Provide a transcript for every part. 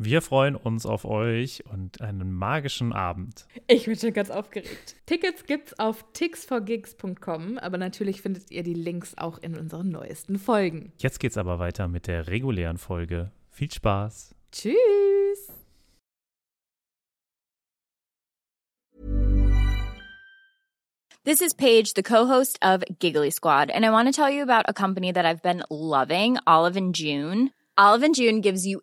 Wir freuen uns auf euch und einen magischen Abend. Ich bin schon ganz aufgeregt. Tickets gibt's auf tixforgigs.com, aber natürlich findet ihr die Links auch in unseren neuesten Folgen. Jetzt geht's aber weiter mit der regulären Folge. Viel Spaß. Tschüss. This is Paige, the co-host of Giggly Squad, and I want to tell you about a company that I've been loving, Olive and June. Olive and June gives you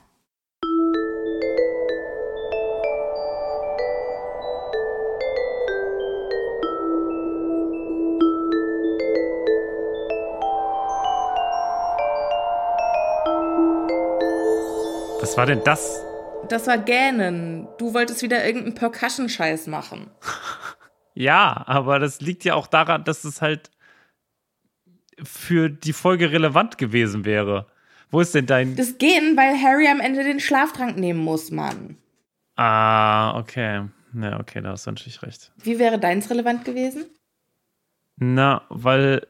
war denn das? Das war Gähnen. Du wolltest wieder irgendeinen Percussion-Scheiß machen. Ja, aber das liegt ja auch daran, dass es halt für die Folge relevant gewesen wäre. Wo ist denn dein. Das Gähnen, weil Harry am Ende den Schlaftrank nehmen muss, Mann. Ah, okay. Ja, okay, da hast du natürlich recht. Wie wäre deins relevant gewesen? Na, weil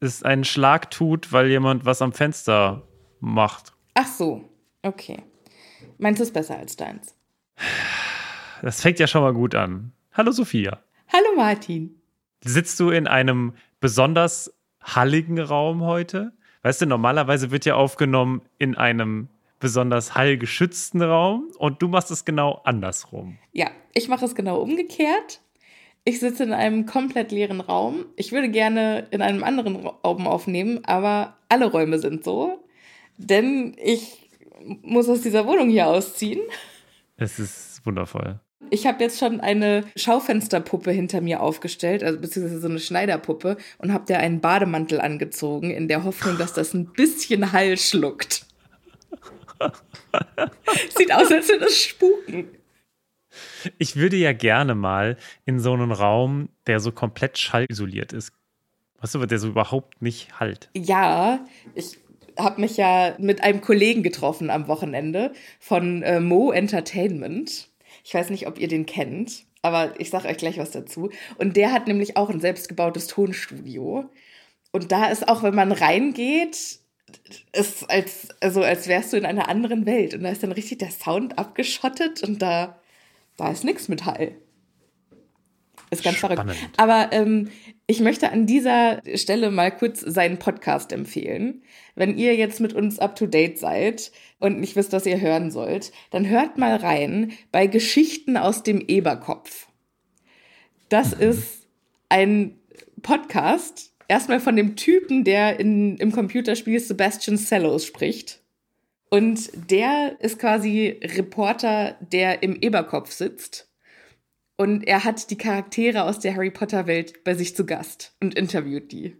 es einen Schlag tut, weil jemand was am Fenster macht. Ach so, okay. Meins ist besser als deins. Das fängt ja schon mal gut an. Hallo Sophia. Hallo Martin. Sitzt du in einem besonders halligen Raum heute? Weißt du, normalerweise wird ja aufgenommen in einem besonders hallgeschützten Raum und du machst es genau andersrum. Ja, ich mache es genau umgekehrt. Ich sitze in einem komplett leeren Raum. Ich würde gerne in einem anderen Raum aufnehmen, aber alle Räume sind so. Denn ich muss aus dieser Wohnung hier ausziehen. Es ist wundervoll. Ich habe jetzt schon eine Schaufensterpuppe hinter mir aufgestellt, also beziehungsweise so eine Schneiderpuppe, und habe der einen Bademantel angezogen, in der Hoffnung, dass das ein bisschen Hall schluckt. Sieht aus, als würde das spuken. Ich würde ja gerne mal in so einen Raum, der so komplett schallisoliert ist. Weißt du, der so überhaupt nicht halt. Ja, ich habe mich ja mit einem Kollegen getroffen am Wochenende von äh, Mo Entertainment. Ich weiß nicht, ob ihr den kennt, aber ich sage euch gleich was dazu. Und der hat nämlich auch ein selbstgebautes Tonstudio. Und da ist auch, wenn man reingeht, ist als, also als wärst du in einer anderen Welt. Und da ist dann richtig der Sound abgeschottet und da, da ist nichts mit Hall. Ist ganz Spannend. verrückt. Aber ähm, ich möchte an dieser Stelle mal kurz seinen Podcast empfehlen. Wenn ihr jetzt mit uns up to date seid und nicht wisst, was ihr hören sollt, dann hört mal rein bei Geschichten aus dem Eberkopf. Das Mhm. ist ein Podcast, erstmal von dem Typen, der in, im Computerspiel Sebastian Sellows spricht. Und der ist quasi Reporter, der im Eberkopf sitzt. Und er hat die Charaktere aus der Harry Potter Welt bei sich zu Gast und interviewt die.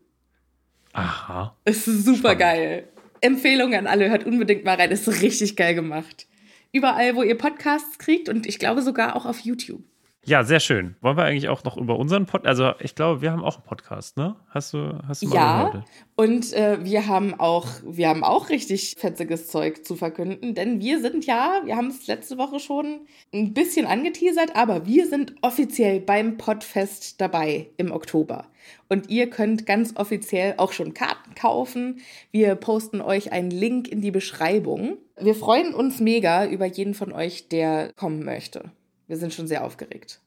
Aha. Es ist super geil. Empfehlung an alle, hört unbedingt mal rein. Es ist richtig geil gemacht. Überall, wo ihr Podcasts kriegt und ich glaube sogar auch auf YouTube. Ja, sehr schön. Wollen wir eigentlich auch noch über unseren Podcast? Also, ich glaube, wir haben auch einen Podcast, ne? Hast du, hast du mal Ja, gehört? und äh, wir haben auch, wir haben auch richtig fetziges Zeug zu verkünden, denn wir sind ja, wir haben es letzte Woche schon ein bisschen angeteasert, aber wir sind offiziell beim Podfest dabei im Oktober. Und ihr könnt ganz offiziell auch schon Karten kaufen. Wir posten euch einen Link in die Beschreibung. Wir freuen uns mega über jeden von euch, der kommen möchte. Wir sind schon sehr aufgeregt.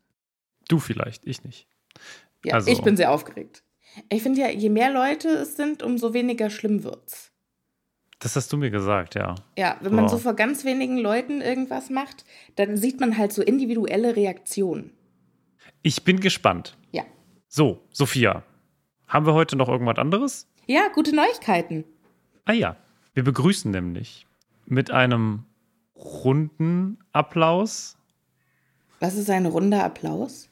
Du vielleicht, ich nicht. Ja, Also- ich bin sehr aufgeregt. Ich finde ja, je mehr Leute es sind, umso weniger schlimm wird's. Das hast du mir gesagt, ja. Ja, wenn man Wow. so vor ganz wenigen Leuten irgendwas macht, dann sieht man halt so individuelle Reaktionen. Ich bin gespannt. Ja. So, Sophia, haben wir heute noch irgendwas anderes? Ja, gute Neuigkeiten. Ah ja, wir begrüßen nämlich mit einem runden Applaus. Was ist ein runder Applaus?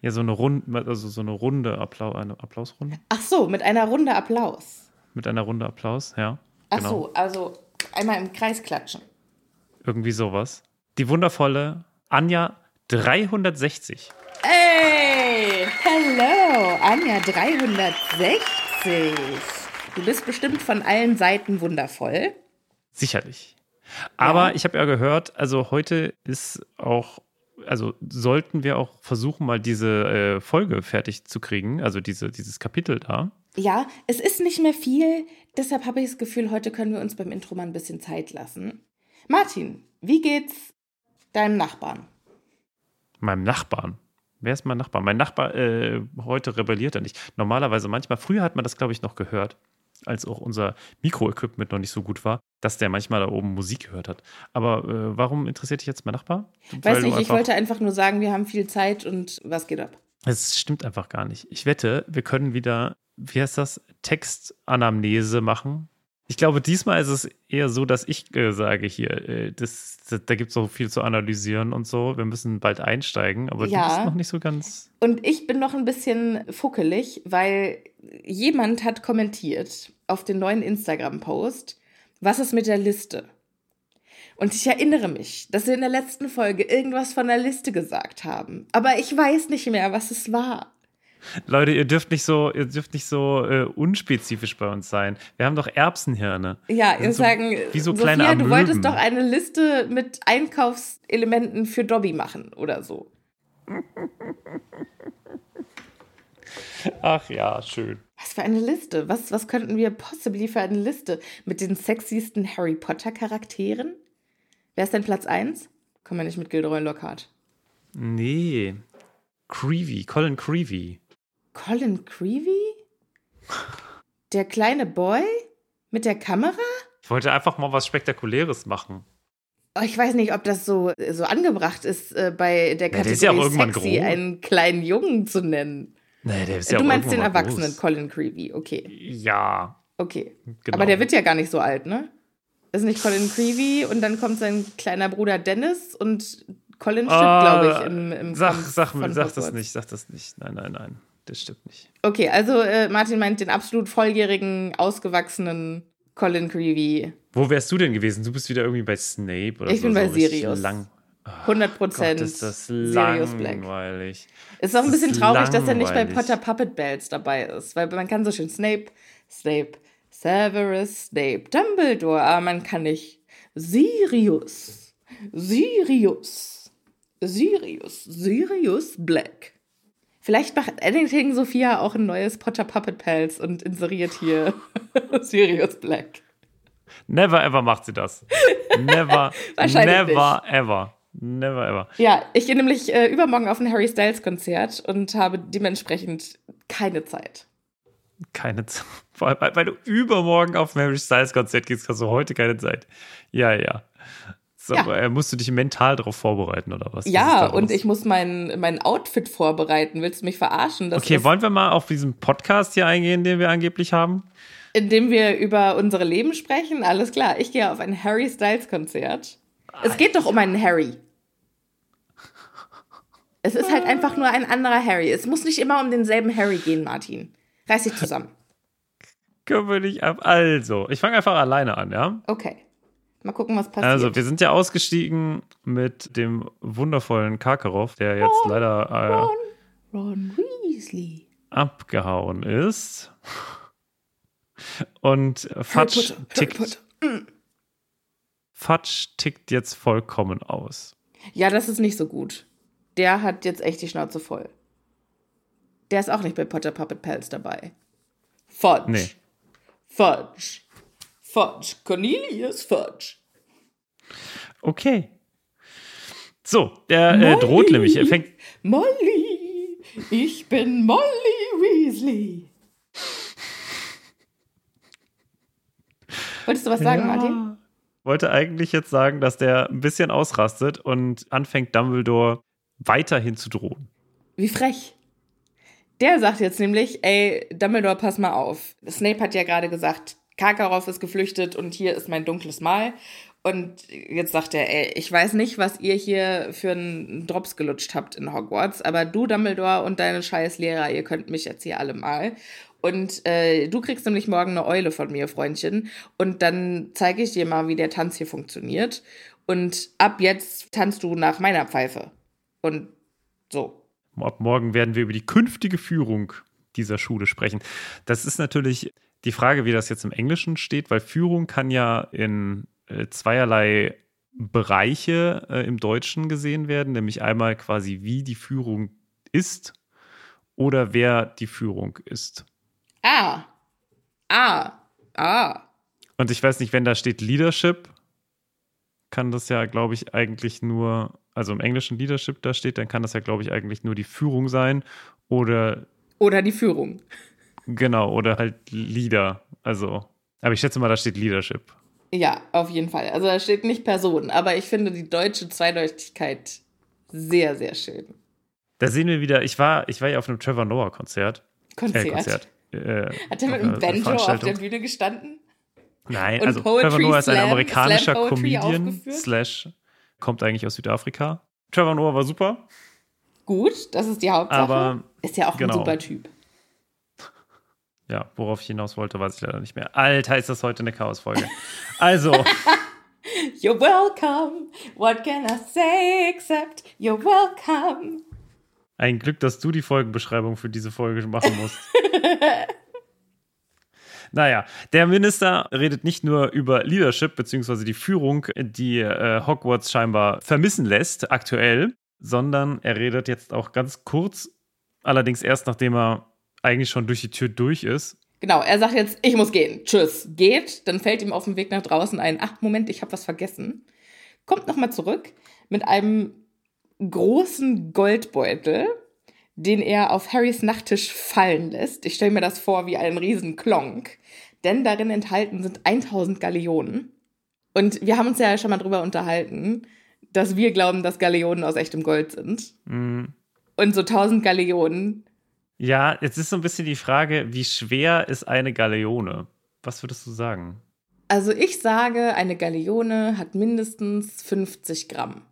Ja, so eine Runde, also so eine runde Applaus, eine Applausrunde Ach so, mit einer Runde Applaus. mit einer Runde Applaus, ja. Ach genau. so, also einmal im Kreis klatschen. Irgendwie sowas. Die wundervolle Anja 360. Ey, hello, Anja 360. Du bist bestimmt von allen Seiten wundervoll. Sicherlich. Aber Ja. ich habe ja gehört, also heute ist auch, also sollten wir auch versuchen, mal diese äh, Folge fertig zu kriegen, also diese, dieses Kapitel da. Ja, es ist nicht mehr viel, deshalb habe ich das Gefühl, heute können wir uns beim Intro mal ein bisschen Zeit lassen. Martin, wie geht's deinem Nachbarn? Meinem Nachbarn. Wer ist mein Nachbar? Mein Nachbar äh, heute rebelliert er nicht. Normalerweise manchmal, früher hat man das, glaube ich, noch gehört, als auch unser Mikroequipment noch nicht so gut war, dass der manchmal da oben Musik gehört hat. Aber äh, warum interessiert dich jetzt mein Nachbar? Weiß du nicht, ich wollte einfach nur sagen, wir haben viel Zeit und was geht ab? Es stimmt einfach gar nicht. Ich wette, wir können wieder, wie heißt das, Textanamnese machen. Ich glaube, diesmal ist es eher so, dass ich äh, sage hier, äh, das, das, da gibt es so viel zu analysieren und so. Wir müssen bald einsteigen, aber Ja. du bist noch nicht so ganz. Und ich bin noch ein bisschen fuckelig, weil jemand hat kommentiert auf den neuen Instagram-Post, was ist mit der Liste? Und ich erinnere mich, dass wir in der letzten Folge irgendwas von der Liste gesagt haben. Aber ich weiß nicht mehr, was es war. Leute, ihr dürft nicht so, ihr dürft nicht so äh, unspezifisch bei uns sein. Wir haben doch Erbsenhirne. Ja, ihr so- sagen, wie so Sophia, kleine du Amöben. wolltest doch eine Liste mit Einkaufselementen für Dobby machen oder so. Ach ja, schön. Was für eine Liste? Was, was könnten wir possibly für eine Liste mit den sexiesten Harry Potter Charakteren? Wer ist denn Platz 1? Kommen wir nicht mit Gilderoy Lockhart. Nee. Creevy, Colin Creevy. Colin Creevy? Der kleine Boy? Mit der Kamera? Ich wollte einfach mal was Spektakuläres machen. Oh, ich weiß nicht, ob das so, so angebracht ist, äh, bei der der Kategorie ist ja auch irgendwann sexy einen kleinen Jungen zu nennen. Nee, der ist ja du meinst den Erwachsenen groß. Colin Creevy, okay. Ja, Okay. genau. Aber der wird ja gar nicht so alt, ne? Ist nicht Colin Creevy und dann kommt sein kleiner Bruder Dennis und Colin stirbt, Ah, glaube ich, im, im Sag, Kampf sag, sag das nicht, sag das nicht. Nein, nein, nein. Das stimmt nicht. Okay, also äh, Martin meint den absolut volljährigen, ausgewachsenen Colin Creevy. Wo wärst du denn gewesen? Du bist wieder irgendwie bei Snape oder Ich so. bin bei so Sirius. Lang. 100 Prozent Gott, ist das Sirius Black. langweilig. Ist auch ein bisschen traurig, dass er nicht bei. Potter Puppet Bells dabei ist, weil man kann so schön Snape, Snape, Severus, Snape, Dumbledore, aber man kann nicht Sirius, Sirius, Sirius, Sirius Black. Vielleicht macht Editing Sophia auch ein neues Potter Puppet Pals und inseriert hier Sirius Black. Never ever macht sie das. Never, Wahrscheinlich never ever. Never ever. Ja, ich gehe nämlich äh, übermorgen auf ein Harry Styles Konzert und habe dementsprechend keine Zeit. Keine Zeit. Vor allem, weil, du übermorgen auf Mary Styles Konzert gehst, hast du heute keine Zeit. Ja, ja. So, Ja. aber, äh, musst du dich mental darauf vorbereiten oder was? Ja, und ich muss mein, mein Outfit vorbereiten. Willst du mich verarschen? Okay, wollen wir mal auf diesen Podcast hier eingehen, den wir angeblich haben? indem wir über unsere Leben sprechen? Alles klar, ich gehe auf ein Harry Styles Konzert. Es geht doch um einen Harry. Es ist halt einfach nur ein anderer Harry. Es muss nicht immer um denselben Harry gehen, Martin. Reiß dich zusammen. Können wir nicht ab. Also, ich fange einfach alleine an, ja? Okay. Mal gucken, was passiert. Also, wir sind ja ausgestiegen mit dem wundervollen Karkaroff, der jetzt Ron, leider äh, Ron, Ron Weasley. abgehauen ist. Und Fatsch Potter, tickt, Potter. Fatsch tickt jetzt vollkommen aus. Ja, das ist nicht so gut. Der hat jetzt echt die Schnauze voll. Der ist auch nicht bei Potter Puppet Pals dabei. Fudge. Nee. Fudge. Fudge. Cornelius Fudge. Okay. So, der äh, Molly. droht nämlich. Er fängt. Molly. Ich bin Molly Weasley. Wolltest du was sagen, Martin? Wollte eigentlich jetzt sagen, dass der ein bisschen ausrastet und anfängt, Dumbledore weiterhin zu drohen. Wie frech. Der sagt jetzt nämlich, ey, Dumbledore, pass mal auf. Snape hat ja gerade gesagt, Karkaroff ist geflüchtet und hier ist mein dunkles Mal. Und jetzt sagt er, ey, ich weiß nicht, was ihr hier für einen Drops gelutscht habt in Hogwarts, aber du, Dumbledore und deine scheiß Lehrer, ihr könnt mich jetzt hier alle mal. Und äh, du kriegst nämlich morgen eine Eule von mir, Freundchen. Und dann zeige ich dir mal, wie der Tanz hier funktioniert. Und ab jetzt tanzt du nach meiner Pfeife. Und so. Ab morgen werden wir über die künftige Führung dieser Schule sprechen. Das ist natürlich die Frage, wie das jetzt im Englischen steht, weil Führung kann ja in äh, zweierlei Bereiche äh, im Deutschen gesehen werden, nämlich einmal quasi, wie die Führung ist oder wer die Führung ist. Ah. Ah. Ah. Und ich weiß nicht, wenn da steht Leadership, kann das ja, glaube ich, eigentlich nur, also im englischen Leadership da steht, dann kann das ja, glaube ich, eigentlich nur die Führung sein oder Oder die Führung. Genau, oder halt Leader. Also, aber ich schätze mal, da steht Leadership. Ja, auf jeden Fall. Also da steht nicht Person, aber ich finde die deutsche Zweideutigkeit sehr, sehr schön. Da sehen wir wieder, ich war, ich war ja auf einem Trevor Noah Konzert. Konzert. Äh, Konzert. Äh, Hat er mit einem Banjo auf der. Bühne gestanden? Nein, und also Poetry Trevor Noah ist ein amerikanischer Slam Comedian, slash, kommt eigentlich aus Südafrika. Trevor Noah war super, Gut, das ist die Hauptsache. aber ist ja auch genau. ein super Typ. Ja, worauf ich hinaus wollte, weiß ich leider nicht mehr. Alter, ist das heute eine Chaosfolge. Also, You're welcome. What can I say except you're welcome? ein Glück, dass du die Folgenbeschreibung für diese Folge machen musst. Naja, der Minister redet nicht nur über Leadership beziehungsweise die Führung, die äh, Hogwarts scheinbar vermissen lässt aktuell, sondern er redet jetzt auch ganz kurz, allerdings erst nachdem er eigentlich schon durch die Tür durch ist. Genau, er sagt jetzt, ich muss gehen. Tschüss. Geht, dann fällt ihm auf dem Weg nach draußen ein, ach Moment, ich habe was vergessen. Kommt nochmal zurück mit einem großen Goldbeutel, den er auf Harrys Nachttisch fallen lässt. Ich stelle mir das vor wie einen riesen Klonk, denn darin enthalten sind 1000 Galeonen. Und wir haben uns ja schon mal drüber unterhalten, dass wir glauben, dass Galeonen aus echtem Gold sind. Mm, Und so 1000 Galeonen Ja, jetzt ist so ein bisschen die Frage, wie schwer ist eine Galeone? Was würdest du sagen? Also ich sage, eine Galeone hat mindestens 50 Gramm.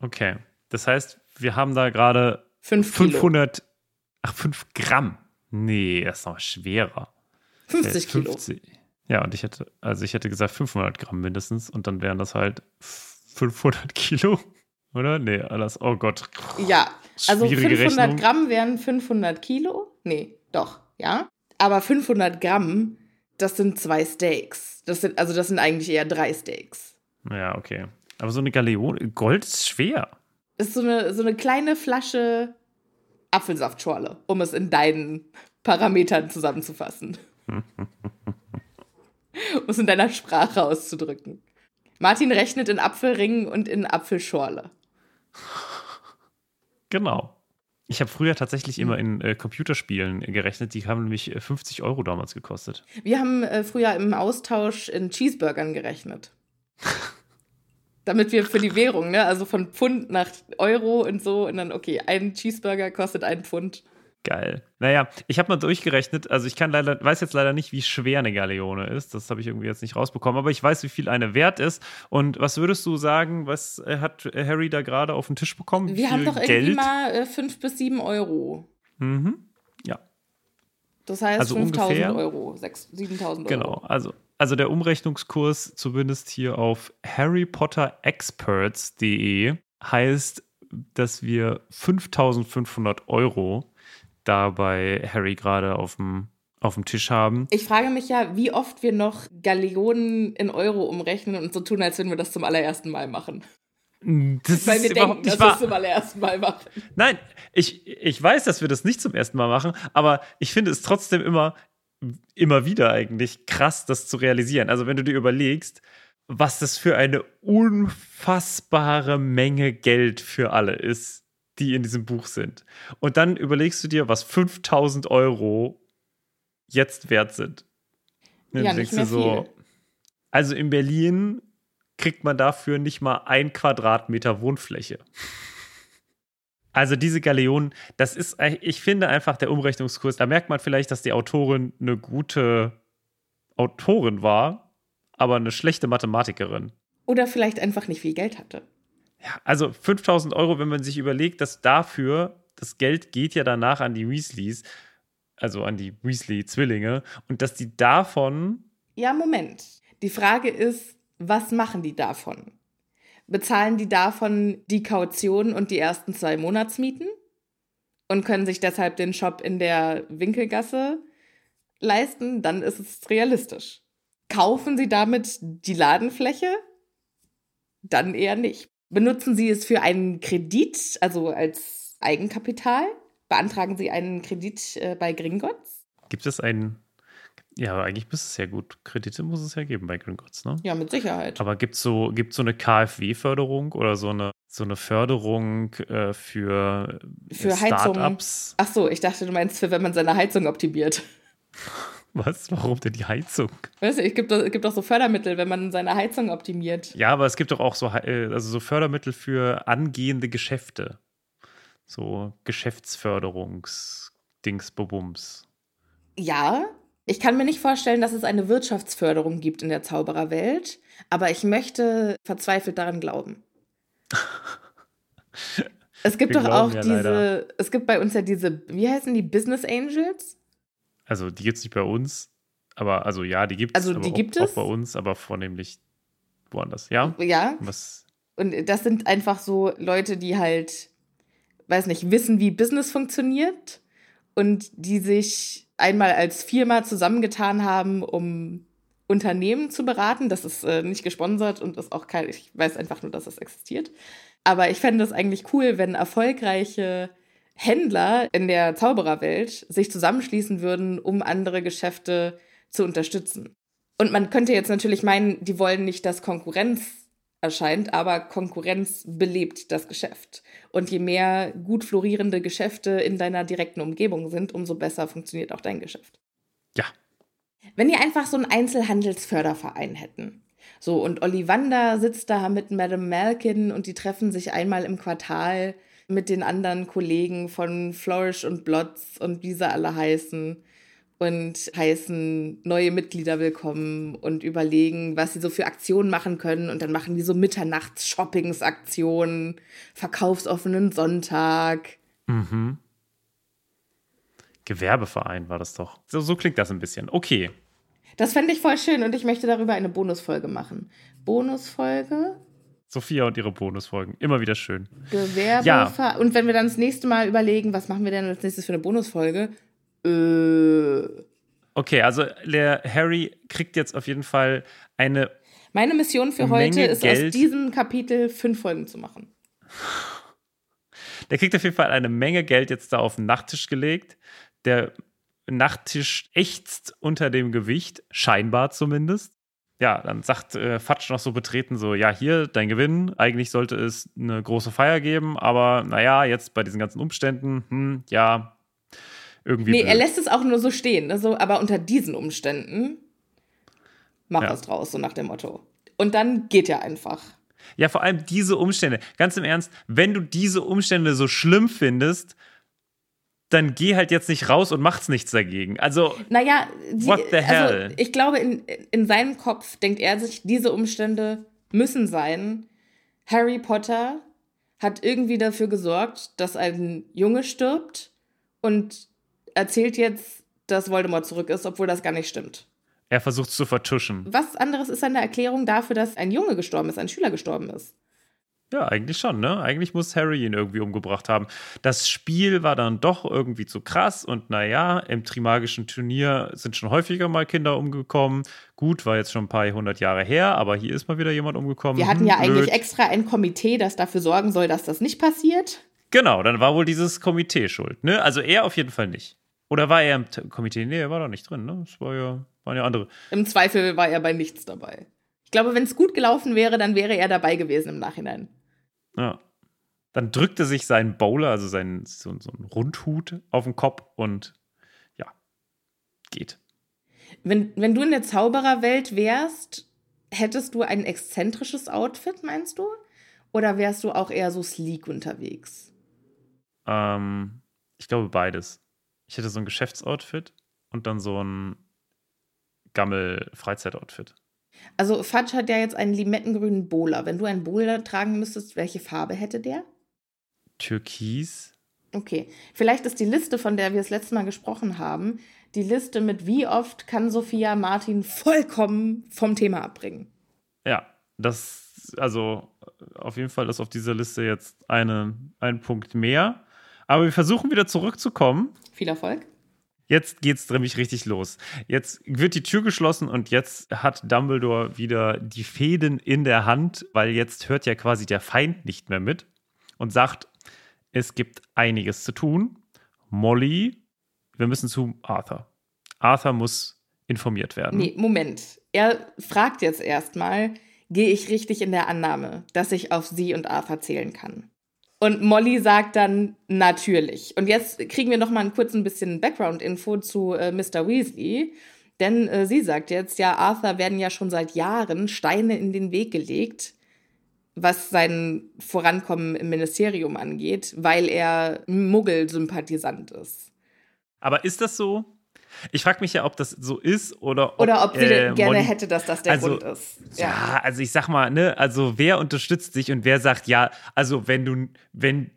Okay, das heißt, wir haben da gerade 5 Kilo. 500, ach 5 Gramm. Nee, das ist noch schwerer. 50 Äh, Kilo. 50. Ja, und ich hätte, also ich hätte gesagt 500 Gramm mindestens und dann wären das halt 500 Kilo, oder? Nee, alles, oh Gott. Ja, also Schwierige 500 Rechnung. Gramm wären 500 Kilo. Nee, doch, ja. Aber 500 Gramm, das sind zwei Steaks. Das sind, also das sind eigentlich eher drei Steaks. Ja, okay. Aber so eine Galeone, Gold ist schwer. Das ist so eine, so eine kleine Flasche Apfelsaftschorle, um es in deinen Parametern zusammenzufassen. um es in deiner Sprache auszudrücken. Martin rechnet in Apfelringen und in Apfelschorle. Genau. Ich habe früher tatsächlich Hm. immer in äh, Computerspielen gerechnet. Die haben nämlich äh, 50 Euro damals gekostet. Wir haben äh, früher im Austausch in Cheeseburgern gerechnet. Damit wir für die Währung, ne, also von Pfund nach Euro und so, und dann, okay, ein Cheeseburger kostet ein Pfund. Geil. Naja, ich habe mal durchgerechnet. Also ich kann leider, weiß jetzt leider nicht, wie schwer eine Galeone ist. Das habe ich irgendwie jetzt nicht rausbekommen. Aber ich weiß, wie viel eine wert ist. Und was würdest du sagen, was äh, hat Harry da gerade auf den Tisch bekommen? Wir haben doch irgendwie Geld? mal äh, fünf bis sieben Euro. Mhm. Ja, Das heißt Also 5000 ungefähr? Euro, sechs- 7000 Euro. genau. Also also der Umrechnungskurs, zumindest hier auf harrypotterexperts.de, heißt, dass wir 5500 Euro da bei Harry gerade auf dem auf dem Tisch haben. Ich frage mich ja, wie oft wir noch Gallionen in Euro umrechnen und so tun, als wenn wir das zum allerersten Mal machen. Das Weil wir denken, dass wir es zum allerersten Mal machen. Nein, ich, ich weiß, dass wir das nicht zum ersten Mal machen, aber ich finde es trotzdem immer, immer wieder eigentlich krass, das zu realisieren. Also wenn du dir überlegst, was das für eine unfassbare Menge Geld für alle ist, die in diesem Buch sind. Und dann überlegst du dir, was 5000 Euro jetzt wert sind. Und Ja, denkst du viel. Also in Berlin kriegt man dafür nicht mal ein Quadratmeter Wohnfläche. Also diese Galeonen, das ist, ich finde einfach der Umrechnungskurs, da merkt man vielleicht, dass die Autorin eine gute Autorin war, aber eine schlechte Mathematikerin. Oder vielleicht einfach nicht viel Geld hatte. Ja, also 5000 Euro, wenn man sich überlegt, dass dafür, das Geld geht ja danach an die Weasleys, also an die Weasley-Zwillinge, und dass die davon Ja, Moment. Die Frage ist, was machen die davon? Bezahlen die davon die Kaution und die ersten zwei Monatsmieten? Und können sich deshalb den Shop in der Winkelgasse leisten? Dann ist es realistisch. Kaufen sie damit die Ladenfläche? Dann eher nicht. Benutzen sie es für einen Kredit, also als Eigenkapital? Beantragen sie einen Kredit äh, bei Gringotts? gibt es einen, ja, aber eigentlich müsste es ja gut, Kredite muss es ja geben bei Gringotts, ne? Ja, mit Sicherheit. Aber gibt es so, gibt's so eine KfW-Förderung oder so eine, so eine Förderung äh, für, Für Heizung. Startups? Ach so, ich dachte, du meinst, für wenn man seine Heizung optimiert. Was? Warum denn die Heizung? Weißt du, es gibt, doch- es gibt doch so Fördermittel, wenn man seine Heizung optimiert. Ja, aber es gibt doch auch so, äh, also so Fördermittel für angehende Geschäfte. So Geschäftsförderungs-Dingsbobums. Ja, ich kann mir nicht vorstellen, dass es eine Wirtschaftsförderung gibt in der Zaubererwelt, aber ich möchte verzweifelt daran glauben. Es gibt Wir doch auch ja diese, leider. es gibt bei uns ja diese, wie heißen die, Business Angels? Also die gibt es nicht bei uns, aber also ja, die gibt es. Also, die auch, gibt auch es? bei uns, aber vornehmlich woanders. Ja? Ja, Was? Und das sind einfach so Leute, die halt, weiß nicht, wissen, wie Business funktioniert und die sich einmal als Firma zusammengetan haben, um Unternehmen zu beraten. Das ist äh, nicht gesponsert und ist auch kein, ich weiß einfach nur, dass das existiert. Aber ich fände es eigentlich cool, wenn erfolgreiche Händler in der Zaubererwelt sich zusammenschließen würden, um andere Geschäfte zu unterstützen. Und man könnte jetzt natürlich meinen, die wollen nicht, dass Konkurrenz erscheint, aber Konkurrenz belebt das Geschäft. Und je mehr gut florierende Geschäfte in deiner direkten Umgebung sind, umso besser funktioniert auch dein Geschäft. Ja. Wenn ihr einfach so einen Einzelhandelsförderverein hätten. So, und Ollivander sitzt da mit Madame Malkin und die treffen sich einmal im Quartal mit den anderen Kollegen von Flourish und Blotz und wie sie alle heißen und heißen neue Mitglieder willkommen und überlegen, was sie so für Aktionen machen können. Und dann machen die so Mitternachts-Shoppings-Aktionen, verkaufsoffenen Sonntag. Mhm. Gewerbeverein war das doch. So, so klingt das ein bisschen. Okay. Das fände ich voll schön und ich möchte darüber eine Bonusfolge machen. Bonusfolge, Sophia und ihre Bonusfolgen. Immer wieder schön. Gewerbe. Ja. Und wenn wir dann das nächste Mal überlegen, was machen wir denn als nächstes für eine Bonusfolge? Äh, Okay, also der Harry kriegt jetzt auf jeden Fall eine. meine Mission für Menge heute ist aus Geld. diesem Kapitel fünf Folgen zu machen. Der kriegt auf jeden Fall eine Menge Geld jetzt da auf den Nachttisch gelegt. Der Nachttisch ächzt unter dem Gewicht, scheinbar zumindest. Ja, dann sagt äh, Fatsch noch so betreten: so, ja, hier, dein Gewinn. Eigentlich sollte es eine große Feier geben, aber naja, jetzt bei diesen ganzen Umständen, hm, ja, irgendwie. Nee, blöd. er lässt es auch nur so stehen. Ne? So, aber unter diesen Umständen mach Ja. was draus, so nach dem Motto. Und dann geht er einfach. Ja, vor allem diese Umstände. Ganz im Ernst, wenn du diese Umstände so schlimm findest, dann geh halt jetzt nicht raus und mach's nichts dagegen. Also, Naja, die, What the hell? also ich glaube, in, in seinem Kopf denkt er sich, diese Umstände müssen sein. Harry Potter hat irgendwie dafür gesorgt, dass ein Junge stirbt und erzählt jetzt, dass Voldemort zurück ist, obwohl das gar nicht stimmt. Er versucht es zu vertuschen. Was anderes ist eine Erklärung dafür, dass ein Junge gestorben ist, ein Schüler gestorben ist? Ja, eigentlich schon, ne? Eigentlich muss Harry ihn irgendwie umgebracht haben. Das Spiel war dann doch irgendwie zu krass und naja, im Trimagischen Turnier sind schon häufiger mal Kinder umgekommen. Gut, war jetzt schon ein paar hundert Jahre her, aber hier ist mal wieder jemand umgekommen. Wir hatten ja hm, eigentlich extra ein Komitee, das dafür sorgen soll, dass das nicht passiert. Genau, dann war wohl dieses Komitee schuld, ne? Also er auf jeden Fall nicht. Oder war er im Komitee? Nee, er war da nicht drin, ne? Das war ja, waren ja andere. Im Zweifel war er bei nichts dabei. Ich glaube, wenn es gut gelaufen wäre, dann wäre er dabei gewesen im Nachhinein. Ja. Dann drückte sich sein Bowler, also sein, so, so ein Rundhut auf den Kopf und ja, geht. Wenn, wenn du in der Zaubererwelt wärst, hättest du ein exzentrisches Outfit, meinst du? Oder wärst du auch eher so sleek unterwegs? Ähm, ich glaube beides. Ich hätte so ein Geschäftsoutfit und dann so ein Gammel-Freizeitoutfit. Also Fudge hat ja jetzt einen limettengrünen Bowler. Wenn du einen Bowler tragen müsstest, welche Farbe hätte der? Türkis. Okay, vielleicht ist die Liste, von der wir das letzte Mal gesprochen haben, die Liste mit wie oft kann Sophia Martin vollkommen vom Thema abbringen. Ja, das, also auf jeden Fall ist auf dieser Liste jetzt eine, ein Punkt mehr. Aber wir versuchen wieder zurückzukommen. Viel Erfolg. Jetzt geht's nämlich richtig los. Jetzt wird die Tür geschlossen und jetzt hat Dumbledore wieder die Fäden in der Hand, weil jetzt hört ja quasi der Feind nicht mehr mit und sagt, es gibt einiges zu tun. Molly, wir müssen zu Arthur. Arthur muss informiert werden. Nee, Moment. Er fragt jetzt erstmal, gehe ich richtig in der Annahme, dass ich auf sie und Arthur zählen kann? Und Molly sagt dann natürlich. Und jetzt kriegen wir noch mal einen kurzen bisschen Background-Info zu äh, Mr. Weasley. Denn äh, sie sagt jetzt, ja, Arthur werden ja schon seit Jahren Steine in den Weg gelegt, was sein Vorankommen im Ministerium angeht, weil er Muggel-Sympathisant ist. Aber ist das so? Ich frage mich ja, ob das so ist oder ob, oder ob sie äh, gerne hätte, dass das der also, Grund ist. Ja. ja. also ich sag mal, ne, also wer unterstützt dich und wer sagt, ja, also wenn du, wenn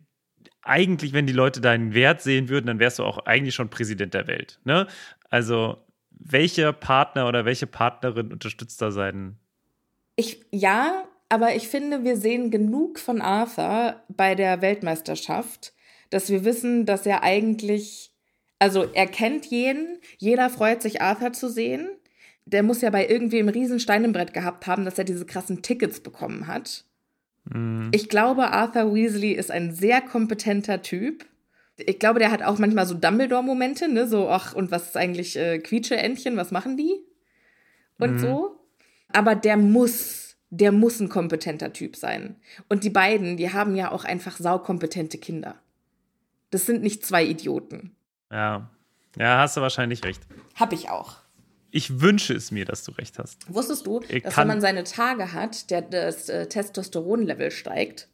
eigentlich, wenn die Leute deinen Wert sehen würden, dann wärst du auch eigentlich schon Präsident der Welt. Ne? Also welcher Partner oder welche Partnerin unterstützt da seinen? Ich ja, aber ich finde, wir sehen genug von Arthur bei der Weltmeisterschaft, dass wir wissen, dass er eigentlich also er kennt jeden, jeder freut sich, Arthur zu sehen. Der muss ja bei irgendwem ein Riesenstein im Brett gehabt haben, dass er diese krassen Tickets bekommen hat. Mhm. Ich glaube, Arthur Weasley ist ein sehr kompetenter Typ. Ich glaube, der hat auch manchmal so Dumbledore-Momente, ne? So, ach, und was ist eigentlich äh, Quietsche-Entchen, was machen die? Und mhm. so. Aber der muss, der muss ein kompetenter Typ sein. Und die beiden, die haben ja auch einfach saukompetente Kinder. Das sind nicht zwei Idioten. Ja. Ja, hast du wahrscheinlich recht. Hab ich auch. Ich wünsche es mir, dass du recht hast. Wusstest du, ich dass wenn man seine Tage hat, der, das äh, Testosteronlevel steigt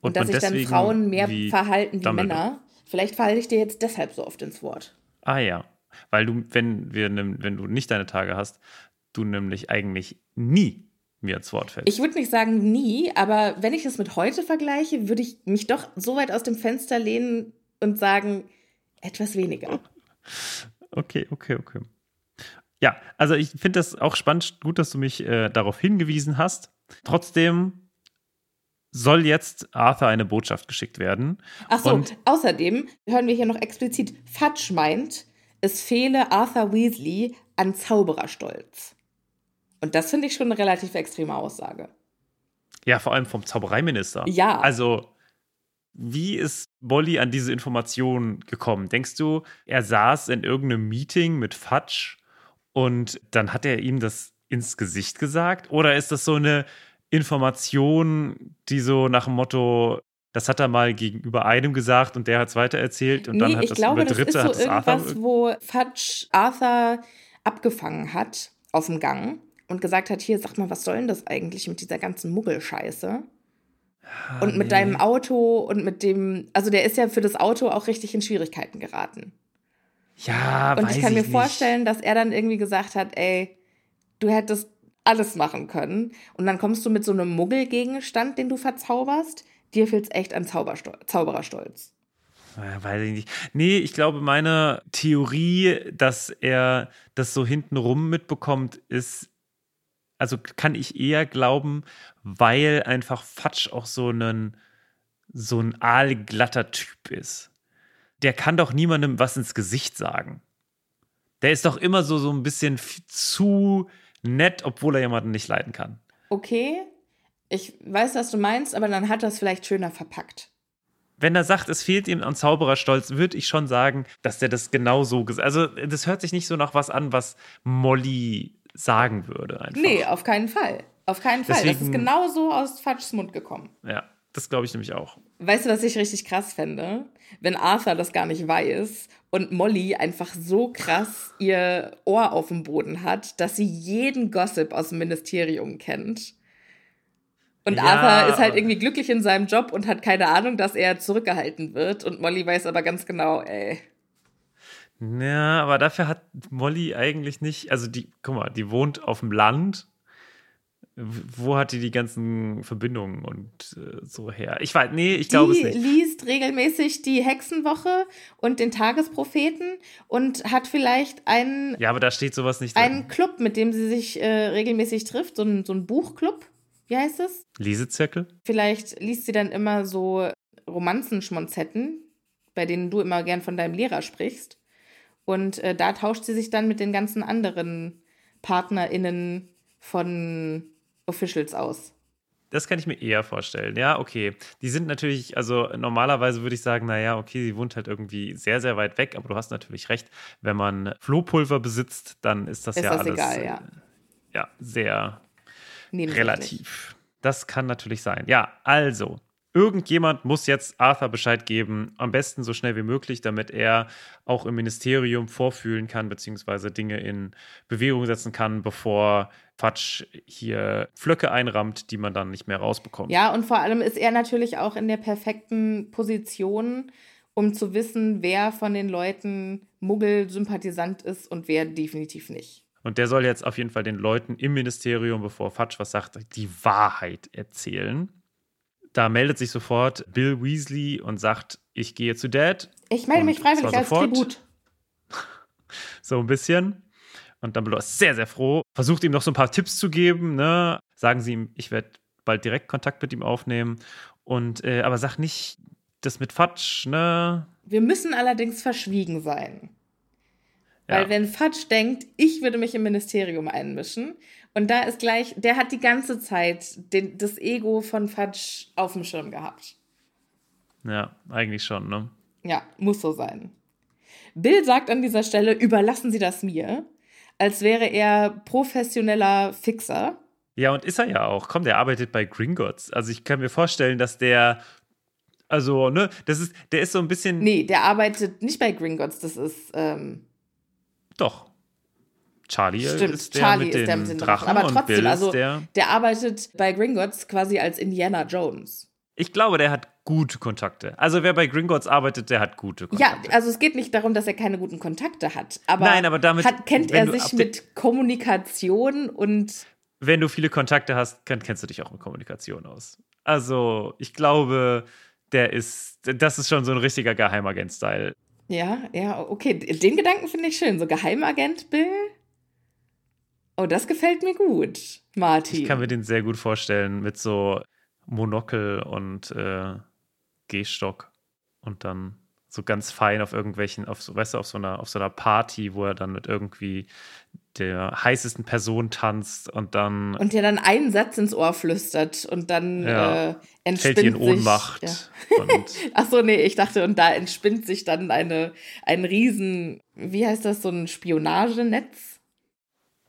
und, und dass sich dann Frauen mehr wie verhalten wie Dumbledore. Männer? Vielleicht falle ich dir jetzt deshalb so oft ins Wort. Ah ja, weil du, wenn wir, wenn du nicht deine Tage hast, du nämlich eigentlich nie mir ins Wort fällst. Ich würde nicht sagen nie, aber wenn ich es mit heute vergleiche, würde ich mich doch so weit aus dem Fenster lehnen und sagen, etwas weniger. Okay, okay, okay. Ja, also ich finde das auch spannend, gut, dass du mich äh, darauf hingewiesen hast. Trotzdem soll jetzt Arthur eine Botschaft geschickt werden. Ach so, Und außerdem hören wir hier noch explizit, Fudge meint, es fehle Arthur Weasley an Zaubererstolz. Und das finde ich schon eine relativ extreme Aussage. Ja, vor allem vom Zaubereiminister. Ja. Also wie ist Molly an diese Information gekommen? Denkst du, er saß in irgendeinem Meeting mit Fudge und dann hat er ihm das ins Gesicht gesagt? Oder ist das so eine Information, die so nach dem Motto, das hat er mal gegenüber einem gesagt und der hat es weitererzählt und nee, dann hat ich das glaube, über Dritte das ist so irgendwas, Arthur wo Fudge Arthur abgefangen hat auf dem Gang und gesagt hat, hier, sag mal, was soll denn das eigentlich mit dieser ganzen Muggelscheiße? Und mit nee. deinem Auto und mit dem, also der ist ja für das Auto auch richtig in Schwierigkeiten geraten. Ja, Und ich kann ich mir nicht. vorstellen, dass er dann irgendwie gesagt hat, ey, du hättest alles machen können. Und dann kommst du mit so einem Muggelgegenstand, den du verzauberst. Dir fehlt's echt an Zaubererstolz. Weiß ich nicht. Nee, ich glaube, meine Theorie, dass er das so hintenrum mitbekommt, ist, also kann ich eher glauben, weil einfach Fatsch auch so ein, so ein aalglatter Typ ist. Der kann doch niemandem was ins Gesicht sagen. Der ist doch immer so, so ein bisschen zu nett, obwohl er jemanden nicht leiden kann. Okay, ich weiß, was du meinst, aber dann hat er es vielleicht schöner verpackt. Wenn er sagt, es fehlt ihm an Zaubererstolz, würde ich schon sagen, dass der das genau so gesagt Also, das hört sich nicht so nach was an, was Molly sagen würde. Einfach. Nee, auf keinen Fall. Auf keinen Fall. Deswegen- das ist genau so aus Fatschs Mund gekommen. Ja, das glaube ich nämlich auch. Weißt du, was ich richtig krass fände? Wenn Arthur das gar nicht weiß und Molly einfach so krass ihr Ohr auf dem Boden hat, dass sie jeden Gossip aus dem Ministerium kennt. Und Ja, Arthur ist halt irgendwie glücklich in seinem Job und hat keine Ahnung, dass er zurückgehalten wird. Und Molly weiß aber ganz genau, ey. Ja, aber dafür hat Molly eigentlich nicht, also die, guck mal, die wohnt auf dem Land. Wo hat die die ganzen Verbindungen und äh, so her? Ich weiß, nee, ich glaube es die nicht. liest regelmäßig die Hexenwoche und den Tagespropheten und hat vielleicht einen Ja, aber da steht sowas nicht drin. einen Club, mit dem sie sich äh, regelmäßig trifft, so ein, so ein Buchclub. Wie heißt es? Lesezirkel? Vielleicht liest sie dann immer so Romanzenschmonzetten, bei denen du immer gern von deinem Lehrer sprichst. Und äh, da tauscht sie sich dann mit den ganzen anderen PartnerInnen von Officials aus. Das kann ich mir eher vorstellen. Ja, okay. Die sind natürlich, also normalerweise würde ich sagen, naja, okay, sie wohnt halt irgendwie sehr, sehr weit weg, aber du hast natürlich recht, wenn man Flohpulver besitzt, dann ist das Ist ja das alles egal, äh, ja. ja, sehr Nebensächlich. relativ. Das kann natürlich sein. Ja, also, irgendjemand muss jetzt Arthur Bescheid geben, am besten so schnell wie möglich, damit er auch im Ministerium vorfühlen kann, beziehungsweise Dinge in Bewegung setzen kann, bevor Fatsch hier Flöcke einrammt, die man dann nicht mehr rausbekommt. Ja, und vor allem ist er natürlich auch in der perfekten Position, um zu wissen, wer von den Leuten Muggel-Sympathisant ist und wer definitiv nicht. Und der soll jetzt auf jeden Fall den Leuten im Ministerium, bevor Fatsch was sagt, die Wahrheit erzählen. Da meldet sich sofort Bill Weasley und sagt, ich gehe zu Dad. Ich melde mich freiwillig als sofort. Tribut. so ein bisschen. Und Dumbledore ist sehr, sehr froh. Versucht ihm noch so ein paar Tipps zu geben. Ne? Sagen sie ihm, ich werde bald direkt Kontakt mit ihm aufnehmen. Und äh, aber sag nicht das mit Fatsch, ne? Wir müssen allerdings verschwiegen sein. Ja. Weil wenn Fatsch denkt, ich würde mich im Ministerium einmischen, und da ist gleich, der hat die ganze Zeit den, das Ego von Fatsch auf dem Schirm gehabt. Ja, eigentlich schon, ne? Ja, muss so sein. Bill sagt an dieser Stelle, überlassen Sie das mir, als wäre er professioneller Fixer. Ja, und ist er ja auch. Komm, der arbeitet bei Gringotts. Also ich kann mir vorstellen, dass der, also, ne, das ist, der ist so ein bisschen, Nee, der arbeitet nicht bei Gringotts, das ist, ähm, doch. Charlie stimmt, ist der Charlie mit ist der mit den Drachen, Drachen. Aber und trotzdem, Bill also ist der, der arbeitet bei Gringotts quasi als Indiana Jones. ich glaube, der hat gute Kontakte. Also wer bei Gringotts arbeitet, der hat gute Ja, Kontakte. also es geht nicht darum, dass er keine guten Kontakte hat, aber, Nein, aber damit- hat, kennt er sich mit Kommunikation und wenn du viele Kontakte hast, kennst du dich auch mit Kommunikation aus. Also, ich glaube, der ist, das ist schon so ein richtiger Geheimagent-Style. ja, ja, okay, den Gedanken finde ich schön. So Geheimagent Bill? Oh, das gefällt mir gut, Martin. Ich kann mir den sehr gut vorstellen mit so Monokel und äh, Gehstock und dann so ganz fein auf irgendwelchen, auf so, weißt du, auf so einer, auf so einer Party, wo er dann mit irgendwie der heißesten Person tanzt und dann und der dann einen Satz ins Ohr flüstert und dann Ja. äh, entspinnt fällt in sich, Ohnmacht. Ja. Und Ach so, nee, ich dachte, und da entspinnt sich dann eine, ein riesen, wie heißt das, so ein Spionagenetz?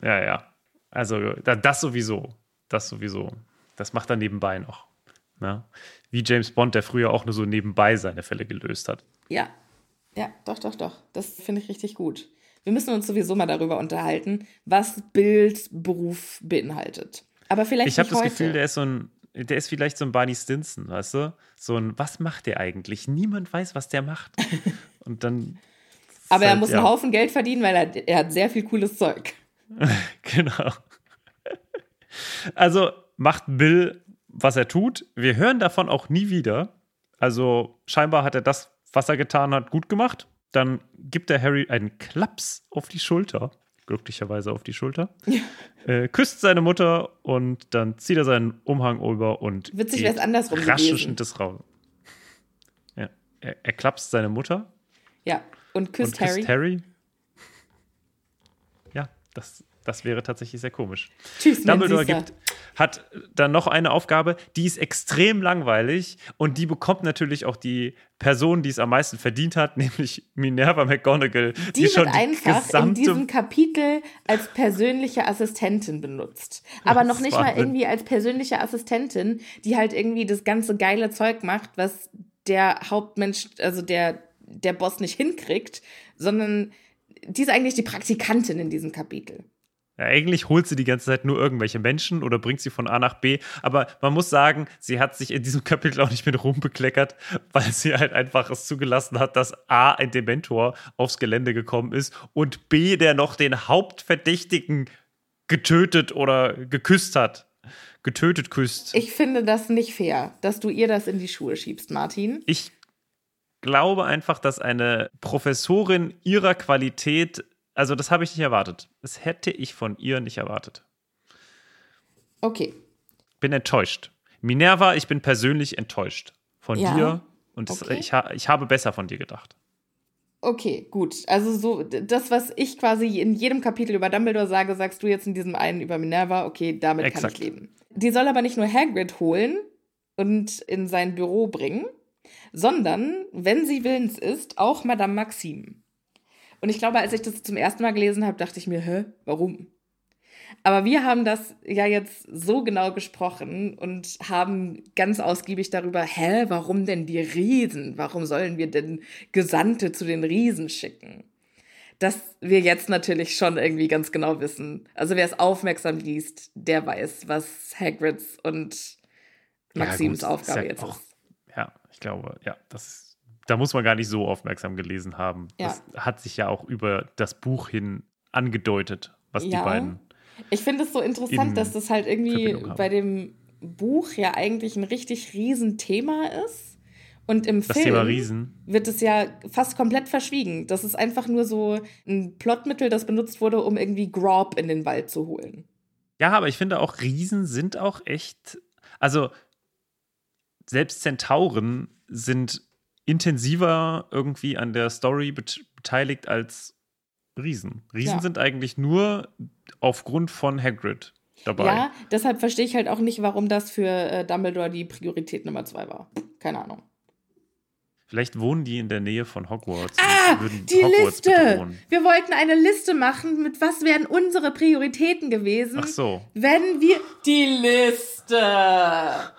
Ja, ja. Also da- das sowieso. Das sowieso. Das macht er nebenbei noch. Ne? Wie James Bond, der früher auch nur so nebenbei seine Fälle gelöst hat. Ja, ja, doch, doch, doch. Das finde ich richtig gut. Wir müssen uns sowieso mal darüber unterhalten, was Bilds Beruf beinhaltet. Aber vielleicht Ich habe das heute. Gefühl, der ist so ein, der ist vielleicht so ein Barney Stinson, weißt du? So ein, was macht der eigentlich? Niemand weiß, was der macht. Und dann. Aber ist er halt, muss ja, einen Haufen Geld verdienen, weil er, er hat sehr viel cooles Zeug. Genau. Also macht Bill, was er tut. Wir hören davon auch nie wieder. Also scheinbar hat er das, was er getan hat, gut gemacht. dann gibt der Harry einen Klaps auf die Schulter, glücklicherweise auf die Schulter, äh, küsst seine Mutter und dann zieht er seinen Umhang über und Witzig wäre es andersrum raschend des Raums. Ja, er, er klapst seine Mutter Ja, und küsst, und küsst Harry. Das, das wäre tatsächlich sehr komisch. Tschüss, Dumbledore gibt, hat dann noch eine Aufgabe, die ist extrem langweilig und die bekommt natürlich auch die Person, die es am meisten verdient hat, nämlich Minerva McGonagall, die, Die, schon wird einfach in diesem Kapitel als persönliche Assistentin benutzt. Aber Das noch nicht mal irgendwie als persönliche Assistentin, die halt irgendwie das ganze geile Zeug macht, was der Hauptmensch, also der, der Boss nicht hinkriegt, sondern die ist eigentlich die Praktikantin in diesem Kapitel. Ja, eigentlich holt sie die ganze Zeit nur irgendwelche Menschen oder bringt sie von A nach B. Aber man muss sagen, sie hat sich in diesem Kapitel auch nicht mit rumbekleckert, weil sie halt einfach es zugelassen hat, dass A, ein Dementor aufs Gelände gekommen ist und B, der noch den Hauptverdächtigen getötet oder geküsst hat. Getötet küsst. Ich finde das nicht fair, dass du ihr das in die Schuhe schiebst, Martin. Ich glaube einfach, dass eine Professorin ihrer Qualität, also das habe ich nicht erwartet. Das hätte ich von ihr nicht erwartet. Okay. bin enttäuscht. Minerva, ich bin persönlich enttäuscht von Ja, dir und okay. ich, ich habe besser von dir gedacht. Okay, gut. Also so das, was ich quasi in jedem Kapitel über Dumbledore sage, sagst du jetzt in diesem einen über Minerva. Okay, damit kann Exakt. ich leben. Die soll aber nicht nur Hagrid holen und in sein Büro bringen, sondern, wenn sie willens ist, auch Madame Maxime. Und ich glaube, als ich das zum ersten Mal gelesen habe, dachte ich mir, hä, warum? Aber wir haben das ja jetzt so genau gesprochen und haben ganz ausgiebig darüber, hä, warum denn die Riesen? Warum sollen wir denn Gesandte zu den Riesen schicken? Dass wir jetzt natürlich schon irgendwie ganz genau wissen. Also wer es aufmerksam liest, der weiß, was Hagrids und Maxims Ja, gut, Aufgabe ja jetzt auch- ist. Ich glaube, ja, das da muss man gar nicht so aufmerksam gelesen haben. Ja. Das hat sich ja auch über das Buch hin angedeutet, was Ja. die beiden. Ich finde es so interessant, in dass das halt irgendwie bei dem Buch ja eigentlich ein richtig Riesenthema ist. Und im Das Film wird es ja fast komplett verschwiegen. Das ist einfach nur so ein Plotmittel, das benutzt wurde, um irgendwie Grob in den Wald zu holen. Ja, aber ich finde auch Riesen sind auch echt, also selbst Zentauren sind intensiver irgendwie an der Story bet beteiligt als Riesen. Riesen Ja. sind eigentlich nur aufgrund von Hagrid dabei. Ja, deshalb verstehe ich halt auch nicht, warum das für äh, Dumbledore die Priorität Nummer zwei war. Keine Ahnung. Vielleicht wohnen die in der Nähe von Hogwarts. Ah, die Hogwarts Liste! bedrohen. Wir wollten eine Liste machen, mit was wären unsere Prioritäten gewesen. Ach so. Wenn wir. Die Liste!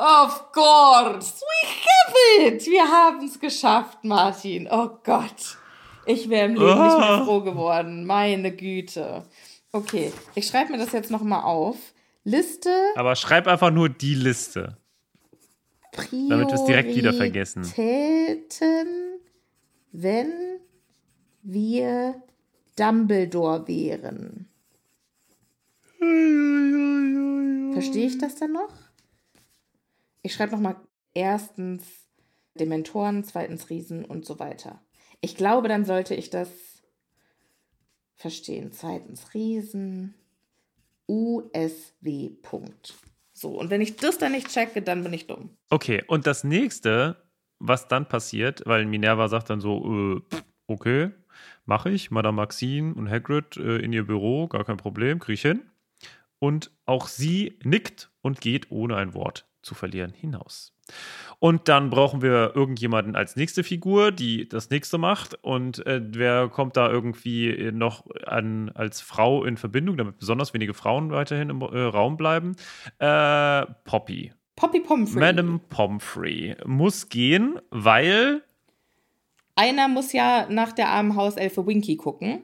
Of course! We have it! Wir haben es geschafft, Martin. Oh Gott. Ich wäre im Leben nicht mehr Oh. froh geworden. Meine Güte. Okay, ich schreibe mir das jetzt nochmal auf. Liste. Aber schreib einfach nur die Liste. Damit wir es direkt wieder vergessen. Prioritäten, wenn wir Dumbledore wären. Verstehe ich das dann noch? Ich schreibe nochmal erstens Dementoren, zweitens Riesen und so weiter. Ich glaube, dann sollte ich das verstehen. Zweitens Riesen, USW. So, und wenn ich das dann nicht checke, dann bin ich dumm. Okay, und das nächste, was dann passiert, weil Minerva sagt dann so, äh, okay, mache ich, Madame Maxine und Hagrid äh, in ihr Büro, gar kein Problem, kriege ich hin. Und auch sie nickt und geht ohne ein Wort zu verlieren hinaus. Und dann brauchen wir irgendjemanden als nächste Figur, die das nächste macht. Und äh, wer kommt da irgendwie noch an, als Frau in Verbindung, damit besonders wenige Frauen weiterhin im äh, Raum bleiben? Äh, Poppy. Poppy Pomfrey. Madame Pomfrey muss gehen, weil. Einer muss ja nach der armen Hauselfe Winky gucken.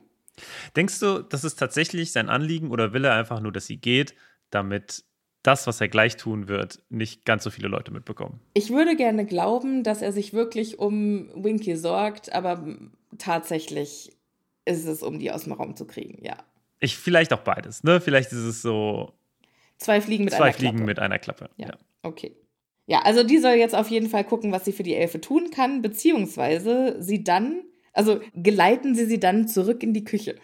Denkst du, das ist tatsächlich sein Anliegen oder will er einfach nur, dass sie geht, damit das, was er gleich tun wird, nicht ganz so viele Leute mitbekommen? Ich würde gerne glauben, dass er sich wirklich um Winky sorgt, aber tatsächlich ist es, um die aus dem Raum zu kriegen, ja. Ich, vielleicht auch beides, ne? Vielleicht ist es so Zwei Fliegen mit zwei einer Fliegen Klappe. mit einer Klappe. Ja. Ja. Okay. Ja, also die soll jetzt auf jeden Fall gucken, was sie für die Elfe tun kann, beziehungsweise sie dann, Also geleiten sie sie dann zurück in die Küche.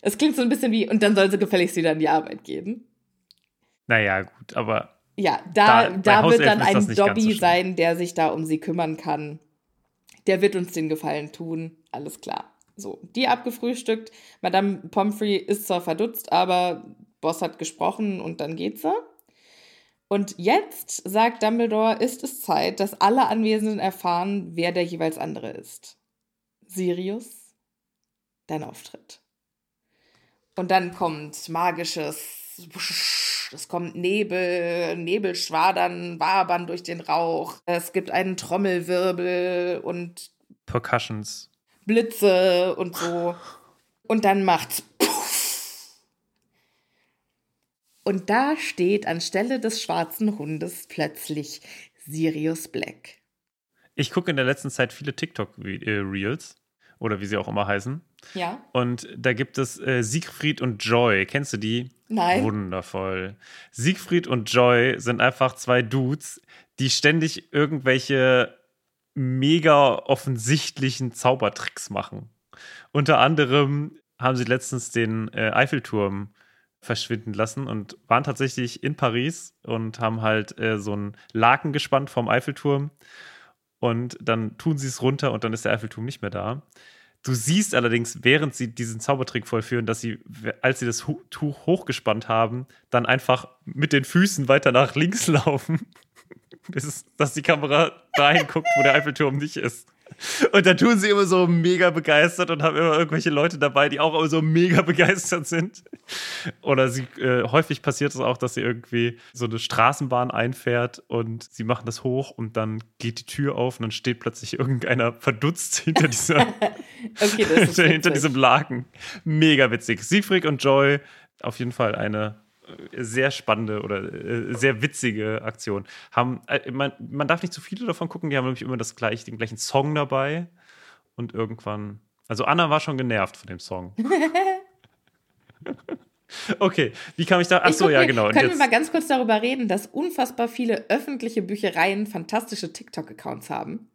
Es klingt so ein bisschen wie, und dann soll sie gefälligst wieder in die Arbeit gehen. Naja, gut, aber. Ja, da, da, da wird dann ein Dobby so sein, der sich da um sie kümmern kann. Der wird uns den Gefallen tun. Alles klar. So, die abgefrühstückt. Madame Pomfrey ist zwar verdutzt, aber Boss hat gesprochen und dann geht's sie. Und jetzt, sagt Dumbledore, ist es Zeit, dass alle Anwesenden erfahren, wer der jeweils andere ist. Sirius, dein Auftritt. Und dann kommt magisches, es kommt Nebel, Nebelschwadern, wabern durch den Rauch. Es gibt einen Trommelwirbel und Percussions. Blitze und so. Und dann macht's Und da steht anstelle des schwarzen Hundes plötzlich Sirius Black. Ich gucke in der letzten Zeit viele TikTok-Reels oder wie sie auch immer heißen. Ja. Und da gibt es äh, Siegfried und Joy. Kennst du die? Nein. Wundervoll. Siegfried und Joy sind einfach zwei Dudes, die ständig irgendwelche mega offensichtlichen Zaubertricks machen. Unter anderem haben sie letztens den äh, Eiffelturm verschwinden lassen und waren tatsächlich in Paris und haben halt äh, so einen Laken gespannt vom Eiffelturm. Und dann tun sie es runter und dann ist der Eiffelturm nicht mehr da. Du siehst allerdings, während sie diesen Zaubertrick vollführen, dass sie, als sie das Tuch hochgespannt haben, dann einfach mit den Füßen weiter nach links laufen, bis dass die Kamera dahin guckt, wo der Eiffelturm nicht ist. Und da tun sie immer so mega begeistert und haben immer irgendwelche Leute dabei, die auch immer so mega begeistert sind. Oder sie, äh, häufig passiert es auch, dass sie irgendwie so eine Straßenbahn einfährt und sie machen das hoch und dann geht die Tür auf und dann steht plötzlich irgendeiner verdutzt hinter dieser, okay, hinter diesem Laken. Mega witzig. Siegfried und Joy, auf jeden Fall eine sehr spannende oder äh, sehr witzige Aktion. Haben, äh, man, man darf nicht zu viele davon gucken, die haben nämlich immer das gleich, den gleichen Song dabei. Und irgendwann. Also Anna war schon genervt von dem Song. okay, wie kam ich da? Ach so, ja, genau. Können wir mal ganz kurz darüber reden, dass unfassbar viele öffentliche Büchereien fantastische TikTok-Accounts haben?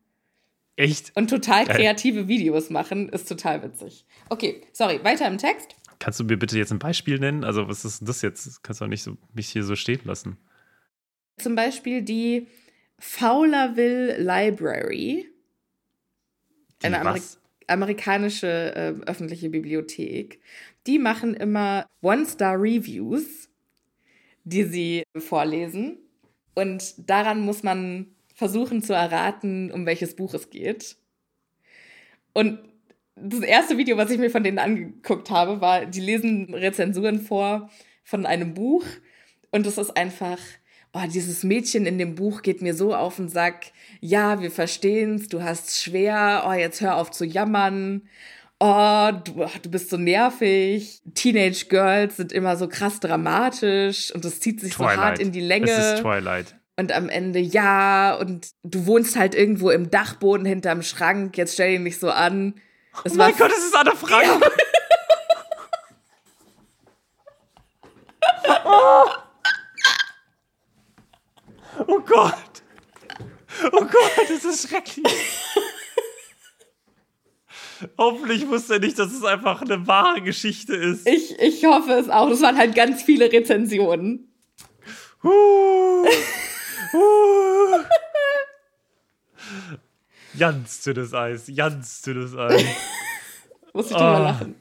Echt? Und total kreative Videos machen, ist total witzig. Okay, sorry, weiter im Text. Kannst du mir bitte jetzt ein Beispiel nennen? Also, was ist das jetzt? kannst du auch nicht so, mich hier so stehen lassen. Zum Beispiel die Fowlerville Library. Die eine Ameri amerikanische äh, öffentliche Bibliothek. Die machen immer One-Star-Reviews, die sie vorlesen. Und daran muss man versuchen zu erraten, um welches Buch es geht. Und das erste Video, was ich mir von denen angeguckt habe, war, die lesen Rezensuren vor von einem Buch und es ist einfach, oh, dieses Mädchen in dem Buch geht mir so auf den Sack. Ja, wir verstehen's, du hast schwer, oh, jetzt hör auf zu jammern. Oh, du, du bist so nervig. Teenage Girls sind immer so krass dramatisch und das zieht sich Twilight. so hart in die Länge. Es ist Twilight. Und am Ende, ja, und du wohnst halt irgendwo im Dachboden hinterm Schrank, jetzt stell ihn nicht so an. Es oh mein Gott, es ist Anne Frank. Ja. oh. oh Gott. Oh Gott, das ist schrecklich. Hoffentlich wusste er nicht, dass es einfach eine wahre Geschichte ist. Ich, ich hoffe es auch. Das waren halt ganz viele Rezensionen. Uh, uh. Ganz dünnes Eis, ganz dünnes Eis. Muss ich drüber oh. lachen.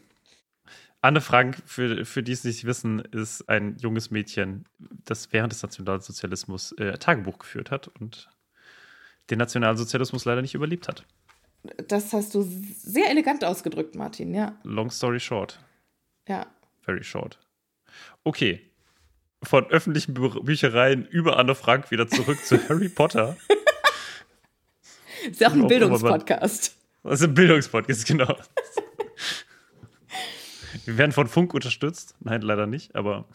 Anne Frank, für, für die es nicht wissen, ist ein junges Mädchen, das während des Nationalsozialismus äh, Tagebuch geführt hat und den Nationalsozialismus leider nicht überlebt hat. Das hast du sehr elegant ausgedrückt, Martin, ja. Long story short. Ja. Very short. Okay. Von öffentlichen Büchereien über Anne Frank wieder zurück zu Harry Potter. Ist ja auch ein Bildungspodcast. Das ist ein Bildungspodcast, genau. Wir werden von Funk unterstützt. Nein, leider nicht, aber.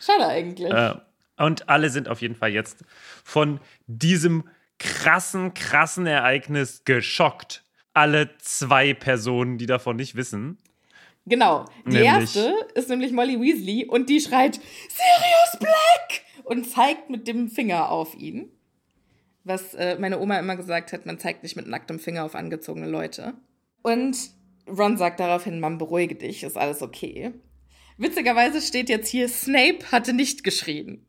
Schade eigentlich. Äh, und alle sind auf jeden Fall jetzt von diesem krassen, krassen Ereignis geschockt. Alle zwei Personen, die davon nicht wissen. Genau. Die nämlich, erste ist nämlich Molly Weasley und die schreit Sirius Black und zeigt mit dem Finger auf ihn. Was äh, meine Oma immer gesagt hat, man zeigt nicht mit nacktem Finger auf angezogene Leute. Und Ron sagt daraufhin, Mann, beruhige dich, ist alles okay. Witzigerweise steht jetzt hier, Snape hatte nicht geschrien.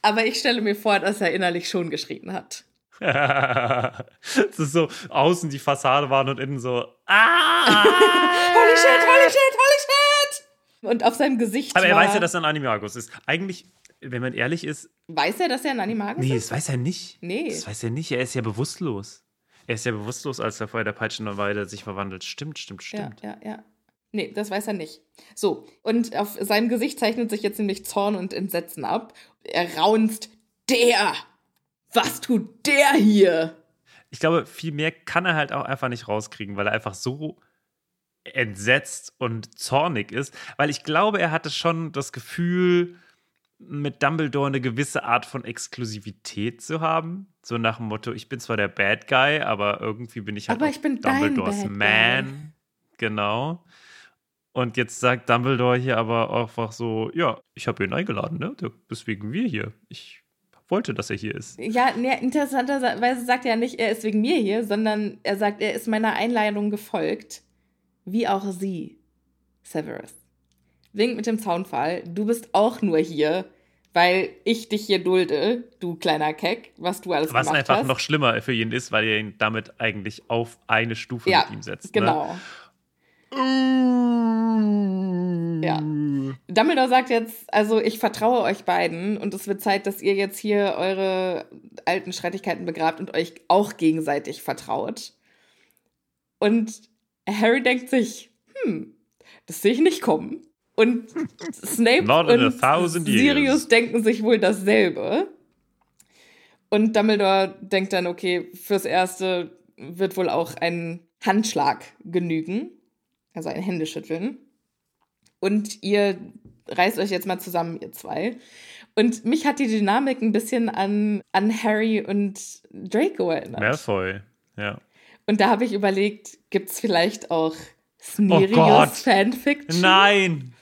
Aber ich stelle mir vor, dass er innerlich schon geschrien hat. Es ist so, außen die Fassade waren und innen so, ah! holy shit, holy shit, holy shit! Und auf seinem Gesicht Aber er war, weiß ja, dass er ein Animagus ist. Eigentlich, wenn man ehrlich ist, Weiß er, dass er ein Animagus nee, ist? das weiß er nicht. Nee. Das weiß er nicht. Er ist ja bewusstlos. Er ist ja bewusstlos, als er vorher der Peitschenweide sich verwandelt. Stimmt, stimmt, stimmt. Ja, ja, ja. Nee, das weiß er nicht. So, und auf seinem Gesicht zeichnet sich jetzt nämlich Zorn und Entsetzen ab. Er raunzt, der! Was tut der hier? Ich glaube, viel mehr kann er halt auch einfach nicht rauskriegen, weil er einfach so entsetzt und zornig ist. Weil ich glaube, er hatte schon das Gefühl, mit Dumbledore eine gewisse Art von Exklusivität zu haben. So nach dem Motto, ich bin zwar der Bad Guy, aber irgendwie bin ich halt Aber auch ich bin Dumbledores Bad Guy. Man. Genau. Und jetzt sagt Dumbledore hier aber einfach so, ja, ich habe ihn eingeladen, ne? Deswegen wir hier. Ich wollte, dass er hier ist. Ja, nee, interessanterweise sagt er nicht, er ist wegen mir hier, sondern er sagt, er ist meiner Einladung gefolgt. Wie auch sie, Severus. Winkt mit dem Zaunpfahl. Du bist auch nur hier, weil ich dich hier dulde, du kleiner Keck, was du alles Was gemacht einfach hast. noch schlimmer für ihn ist, weil er ihn damit eigentlich auf eine Stufe ja, mit ihm setzt. genau. Ne? Ja. Dumbledore sagt jetzt, also ich vertraue euch beiden und es wird Zeit, dass ihr jetzt hier eure alten Streitigkeiten begrabt und euch auch gegenseitig vertraut. Und Harry denkt sich, hm, das sehe ich nicht kommen. Und Snape Not und. Sirius denken sich wohl dasselbe. Und Dumbledore denkt dann, okay, fürs Erste wird wohl auch ein Handschlag genügen. Also ein Händeschütteln. Und ihr reißt euch jetzt mal zusammen, ihr zwei. Und mich hat die Dynamik ein bisschen an, an Harry und Draco erinnert. Malfoy, ja. Und da habe ich überlegt, gibt es vielleicht auch Oh Gott. Snerius Fanfiction? Nein!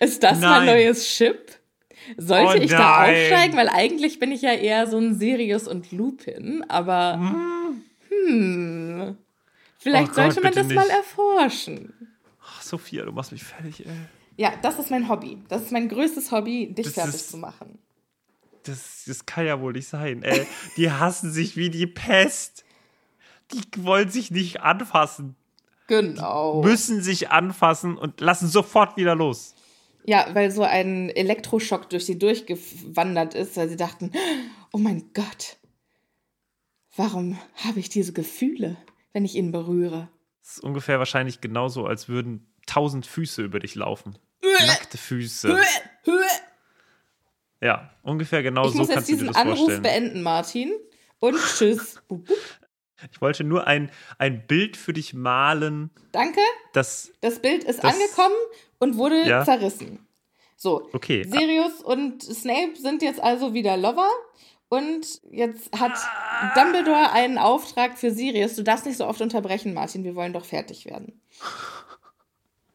Ist das mein Nein. neues Chip? Sollte Oh ich da aufsteigen? Weil eigentlich bin ich ja eher so ein Sirius und Lupin, aber hm, vielleicht Oh sollte Gott, man bitte das mal nicht. erforschen. Ach, Sophia, du machst mich fertig, ey. Ja, das ist mein Hobby. Das ist mein größtes Hobby, dich Das fertig ist- zu machen. Das, das kann ja wohl nicht sein, ey. Die hassen sich wie die Pest. Die wollen sich nicht anfassen, Genau. müssen sich anfassen und lassen sofort wieder los. Ja, weil so ein Elektroschock durch sie durchgewandert ist, weil sie dachten, oh mein Gott, warum habe ich diese Gefühle, wenn ich ihn berühre? Das ist ungefähr wahrscheinlich genauso, als würden tausend Füße über dich laufen. Nackte Füße. Ja, ungefähr genau Ich so muss jetzt kannst du dir diesen das Anruf vorstellen. beenden, Martin. Und tschüss. Ich wollte nur ein, ein Bild für dich malen, Danke, das. das Bild ist Das- angekommen und wurde Ja. zerrissen. So, Okay. Sirius und Snape sind jetzt also wieder Lover. Und jetzt hat Dumbledore einen Auftrag für Sirius. Du darfst nicht so oft unterbrechen, Martin. Wir wollen doch fertig werden.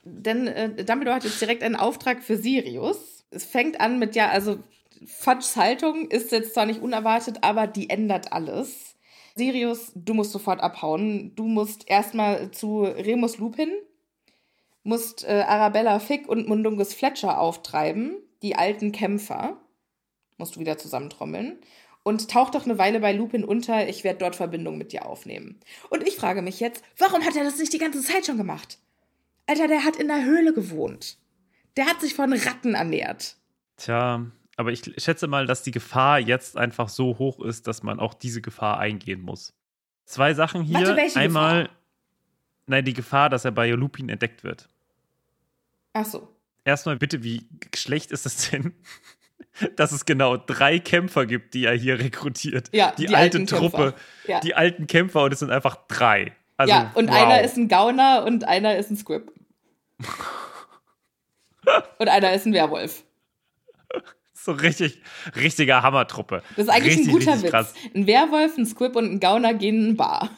Denn äh, Dumbledore hat jetzt direkt einen Auftrag für Sirius. Es fängt an mit, ja, also Fudges Haltung ist jetzt zwar nicht unerwartet, aber die ändert alles. Sirius, du musst sofort abhauen. Du musst erstmal zu Remus Lupin, musst äh, Arabella Fick und Mundungus Fletcher auftreiben, die alten Kämpfer. Musst du wieder zusammentrommeln. Und tauch doch eine Weile bei Lupin unter, ich werde dort Verbindung mit dir aufnehmen. Und ich frage mich jetzt, warum hat er das nicht die ganze Zeit schon gemacht? Alter, der hat in der Höhle gewohnt. Der hat sich von Ratten ernährt. Tja, aber ich schätze mal, dass die Gefahr jetzt einfach so hoch ist, dass man auch diese Gefahr eingehen muss. Zwei Sachen hier. Warte, Einmal, Gefahr? nein, die Gefahr, dass er bei Lupin entdeckt wird. Ach so. Erstmal bitte, wie schlecht ist es denn, dass es genau drei Kämpfer gibt, die er hier rekrutiert? Ja, die, die alte alten Truppe. Ja. die alten Kämpfer und es sind einfach drei. Also, ja, und wow. einer ist ein Gauner und einer ist ein Squib. und einer ist ein Werwolf. So richtig, richtiger Hammertruppe. Das ist eigentlich richtig, ein guter Witz. krass. Ein Werwolf, ein Squib und ein Gauner gehen in eine Bar.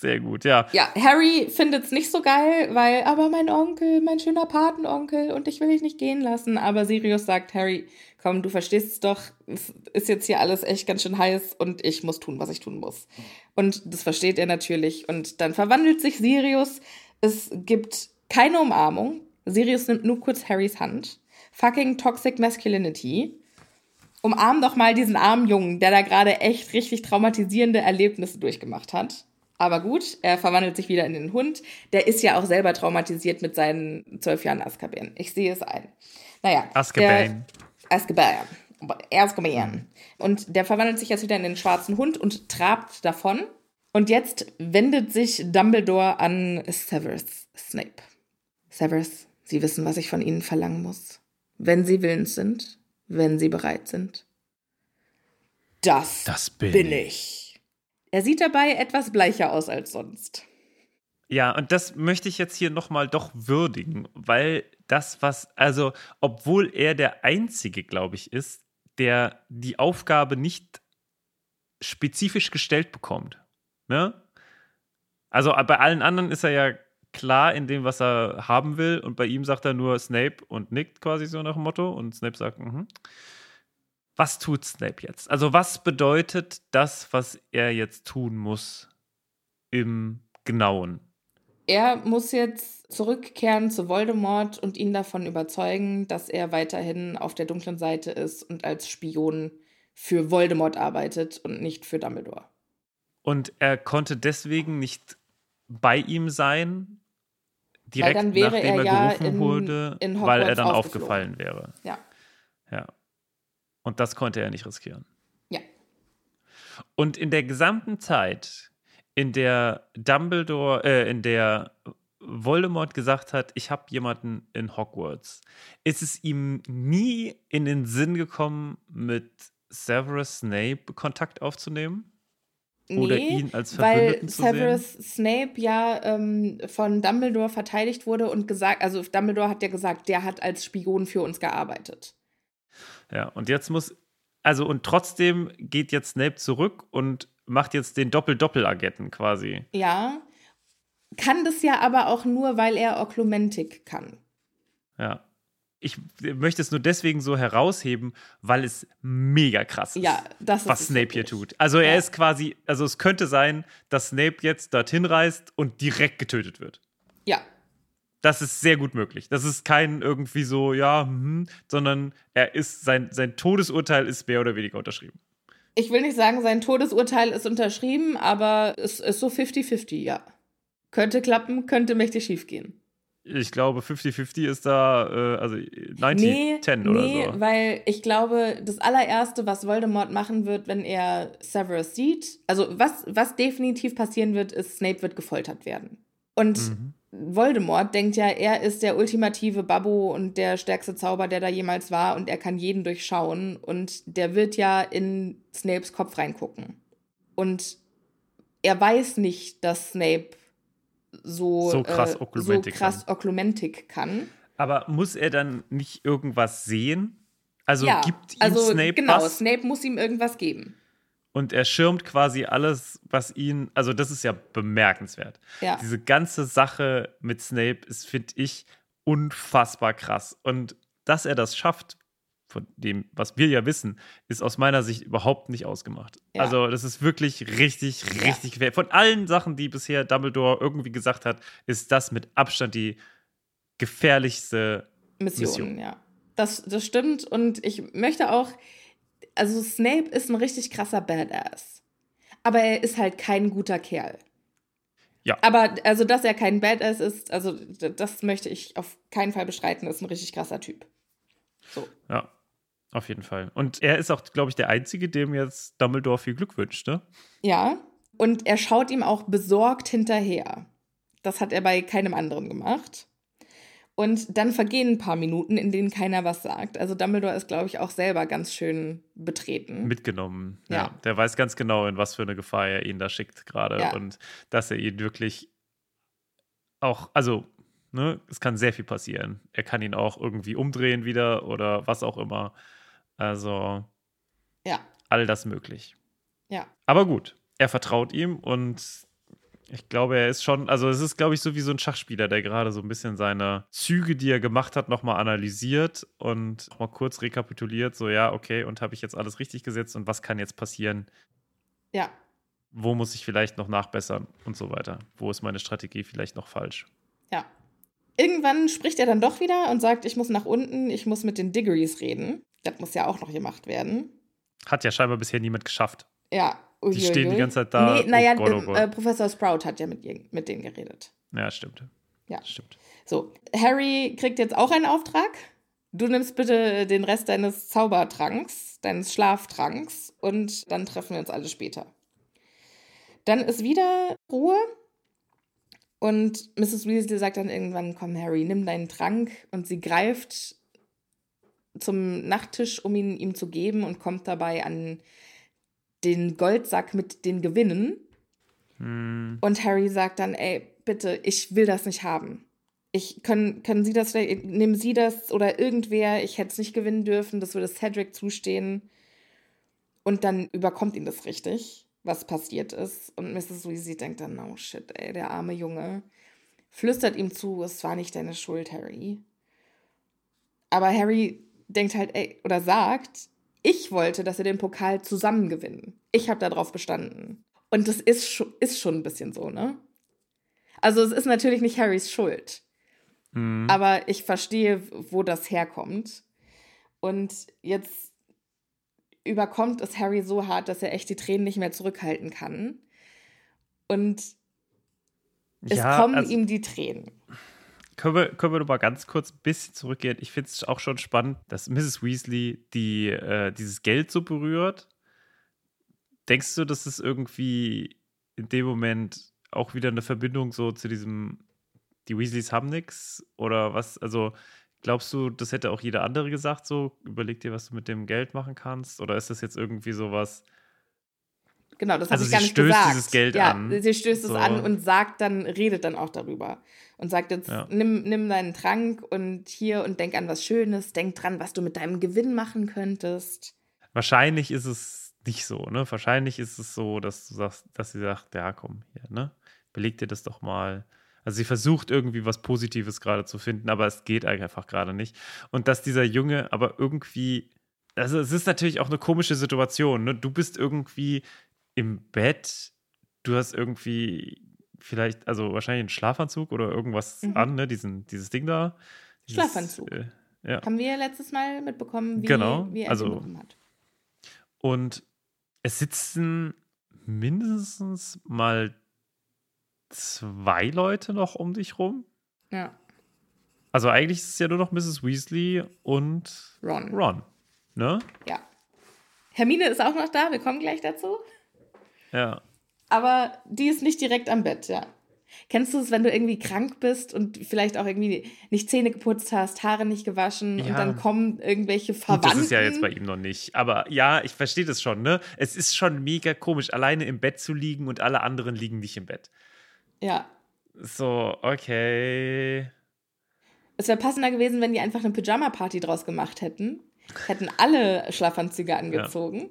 Sehr gut, ja. Ja, Harry findet es nicht so geil, weil, aber mein Onkel, mein schöner Patenonkel und ich will dich nicht gehen lassen. Aber Sirius sagt, Harry, komm, du verstehst es doch, es ist jetzt hier alles echt ganz schön heiß und ich muss tun, was ich tun muss. Und das versteht er natürlich. Und dann verwandelt sich Sirius. Es gibt keine Umarmung. Sirius nimmt nur kurz Harrys Hand. Fucking Toxic Masculinity. Umarm doch mal diesen armen Jungen, der da gerade echt richtig traumatisierende Erlebnisse durchgemacht hat. Aber gut, er verwandelt sich wieder in den Hund. Der ist ja auch selber traumatisiert mit seinen zwölf Jahren Azkaban. Ich sehe es ein. Naja. Azkaban. Azkaban. Azkaban. Und der verwandelt sich jetzt wieder in den schwarzen Hund und trabt davon. Und jetzt wendet sich Dumbledore an Severus Snape. Severus, Sie wissen, was ich von Ihnen verlangen muss. Wenn Sie willens sind, wenn Sie bereit sind. Das, Das bin bin ich. Er sieht dabei etwas bleicher aus als sonst. Ja, und das möchte ich jetzt hier nochmal doch würdigen, weil das, was, also, obwohl er der Einzige, glaube ich, ist, der die Aufgabe nicht spezifisch gestellt bekommt. Ne? Also bei allen anderen ist er ja klar in dem, was er haben will, und bei ihm sagt er nur Snape und nickt quasi so nach dem Motto, und Snape sagt, mhm. Was tut Snape jetzt? Also, was bedeutet das, was er jetzt tun muss im Genauen? Er muss jetzt zurückkehren zu Voldemort und ihn davon überzeugen, dass er weiterhin auf der dunklen Seite ist und als Spion für Voldemort arbeitet und nicht für Dumbledore. Und er konnte deswegen nicht bei ihm sein, direkt dann wäre nachdem er er, ja gerufen in- wurde, in weil er dann aufgefallen wäre. Ja. Ja. Und das konnte er nicht riskieren. Ja. Und in der gesamten Zeit, in der Dumbledore, äh, in der Voldemort gesagt hat, ich habe jemanden in Hogwarts, ist es ihm nie in den Sinn gekommen, mit Severus Snape Kontakt aufzunehmen? Oder ihn als weil Verbündeten? Severus Snape ja ähm, von Dumbledore verteidigt wurde und gesagt, also Dumbledore hat ja gesagt, der hat als Spion für uns gearbeitet. Ja, und jetzt muss, also und trotzdem geht jetzt Snape zurück und macht jetzt den Doppel-Doppel-Agenten quasi. Ja. Kann das ja aber auch nur, weil er Oklumentik kann. Ja. Ich möchte es nur deswegen so herausheben, weil es mega krass ist, Ja, das ist was Snape hier tut. Also er Ja. ist quasi, also es könnte sein, dass Snape jetzt dorthin reist und direkt getötet wird. Ja, Das ist sehr gut möglich. Das ist kein irgendwie so, ja, hm, sondern er ist, sein, sein Todesurteil ist mehr oder weniger unterschrieben. ich will nicht sagen, sein Todesurteil ist unterschrieben, aber es ist so 50-50, ja. Könnte klappen, könnte mächtig schief gehen. Ich glaube, 50-50 ist da, äh, also 90-10 oder nee, so. weil ich glaube, das allererste, was Voldemort machen wird, wenn er Severus sieht, also was, was definitiv passieren wird, ist, Snape wird gefoltert werden. Und Mhm. Voldemort denkt ja, er ist der ultimative Babbo und der stärkste Zauber, der da jemals war und er kann jeden durchschauen und der wird ja in Snapes Kopf reingucken. Und er weiß nicht, dass Snape so, So krass äh, Oklumentik so krass Oklumentik kann. Aber muss er dann nicht irgendwas sehen? Also ja, gibt ihm also Snape genau, was Snape muss ihm irgendwas geben. und er schirmt quasi alles, was ihn, also das ist ja bemerkenswert. Ja. Diese ganze Sache mit Snape ist, finde ich, unfassbar krass. Und dass er das schafft, von dem, was wir ja wissen, ist aus meiner Sicht überhaupt nicht ausgemacht. Ja. Also, das ist wirklich richtig, richtig schwer. Von allen Sachen, die bisher Dumbledore irgendwie gesagt hat, ist das mit Abstand die gefährlichste Missionen, Mission. ja. Das, das stimmt. Und ich möchte auch, also Snape ist ein richtig krasser Badass. Aber er ist halt kein guter Kerl. Ja. Aber also, dass er kein Badass ist, also das möchte ich auf keinen Fall bestreiten, ist ein richtig krasser Typ. So. Ja, auf jeden Fall. Und er ist auch, glaube ich, der Einzige, dem jetzt Dumbledore viel Glück wünscht, ne? Ja. Und er schaut ihm auch besorgt hinterher. Das hat er bei keinem anderen gemacht. Und dann vergehen ein paar Minuten, in denen keiner was sagt. Also Dumbledore ist, glaube ich, auch selber ganz schön betreten. Mitgenommen. Ja. Ja. Der weiß ganz genau, in was für eine Gefahr er ihn da schickt gerade. Ja. Und dass er ihn wirklich auch, also, ne, es kann sehr viel passieren. Er kann ihn auch irgendwie umdrehen wieder oder was auch immer. Also, Ja, all das möglich. ja. Aber gut, er vertraut ihm und Ich glaube, er ist schon, also es ist, glaube ich, so wie so ein Schachspieler, der gerade so ein bisschen seine Züge, die er gemacht hat, nochmal analysiert und mal kurz rekapituliert, so ja, okay, und habe ich jetzt alles richtig gesetzt und was kann jetzt passieren? Ja. Wo muss ich vielleicht noch nachbessern und so weiter? Wo ist meine Strategie vielleicht noch falsch? Ja. Irgendwann spricht er dann doch wieder und sagt, ich muss nach unten, ich muss mit den Diggories reden. Das muss ja auch noch gemacht werden. Hat ja scheinbar bisher niemand geschafft. Ja, die stehen die ganze Zeit da. Nee, naja, oh Gott, oh Gott. Äh, Professor Sprout hat ja mit, mit denen geredet. Ja, stimmt. Ja. Stimmt. So, Harry kriegt jetzt auch einen Auftrag. Du nimmst bitte den Rest deines Zaubertranks, deines Schlaftranks und dann treffen wir uns alle später. Dann ist wieder Ruhe und Mrs. Weasley sagt dann irgendwann, komm Harry, nimm deinen Trank und sie greift zum Nachttisch, um ihn ihm zu geben und kommt dabei an den Goldsack mit den Gewinnen. Hm. Und Harry sagt dann, ey, bitte, ich will das nicht haben. Ich, können, können Sie das, nehmen Sie das oder irgendwer, ich hätte es nicht gewinnen dürfen, das würde Cedric zustehen. Und dann überkommt ihn das richtig, was passiert ist. Und Mrs. Weasley denkt dann, oh shit, ey, der arme Junge. Flüstert ihm zu, es war nicht deine Schuld, Harry. Aber Harry denkt halt, ey, oder sagt, ich wollte, dass wir den Pokal zusammen gewinnen. Ich habe darauf bestanden. Und das ist, schon, ist schon ein bisschen so, ne? Also es ist natürlich nicht Harrys Schuld. Mhm. Aber ich verstehe, wo das herkommt. Und jetzt überkommt es Harry so hart, dass er echt die Tränen nicht mehr zurückhalten kann. Und es ja, kommen also, ihm die Tränen. Können wir, können wir noch mal ganz kurz ein bisschen zurückgehen? Ich finde es auch schon spannend, dass Mrs. Weasley die, äh, dieses Geld so berührt. Denkst du, dass es irgendwie in dem Moment auch wieder eine Verbindung so zu diesem, die Weasleys haben nichts? Oder was? Also glaubst du, das hätte auch jeder andere gesagt, so überleg dir, was du mit dem Geld machen kannst? Oder ist das jetzt irgendwie sowas, Genau, das also habe ich gar nicht stößt gesagt. dieses Geld ja, an. Sie stößt so. es an und sagt dann, redet dann auch darüber. Und sagt jetzt, Ja. nimm, nimm deinen Trank und hier und denk an was Schönes, denk dran, was du mit deinem Gewinn machen könntest. Wahrscheinlich ist es nicht so, ne? Wahrscheinlich ist es so, dass du sagst, dass sie sagt, ja, komm, hier, ne? Beleg dir das doch mal. Also sie versucht irgendwie was Positives gerade zu finden, aber es geht einfach gerade nicht. Und dass dieser Junge aber irgendwie, also es ist natürlich auch eine komische Situation, ne? Du bist irgendwie im Bett, du hast irgendwie vielleicht, also wahrscheinlich einen Schlafanzug oder irgendwas Mhm. an, ne? Diesen, dieses Ding da. Dieses, Schlafanzug. Äh, ja. Haben wir letztes Mal mitbekommen, wie, Genau, wie er also- bekommen hat. Und es sitzen mindestens mal zwei Leute noch um dich rum. Ja, Also eigentlich ist es ja nur noch Mrs. Weasley und Ron. Ron. Ne? Ja. Hermine ist auch noch da, wir kommen gleich dazu. Ja. Aber die ist nicht direkt am Bett, ja. Kennst du es, wenn du irgendwie krank bist und vielleicht auch irgendwie nicht Zähne geputzt hast, Haare nicht gewaschen und Ja. dann kommen irgendwelche Gut, Verwandten? das ist ja jetzt bei ihm noch nicht. Aber ja, ich verstehe das schon, ne? Es ist schon mega komisch, alleine im Bett zu liegen und alle anderen liegen nicht im Bett. Ja. So, okay. Es wäre passender gewesen, wenn die einfach eine Pyjama-Party draus gemacht hätten. Hätten alle Schlafanzüge angezogen.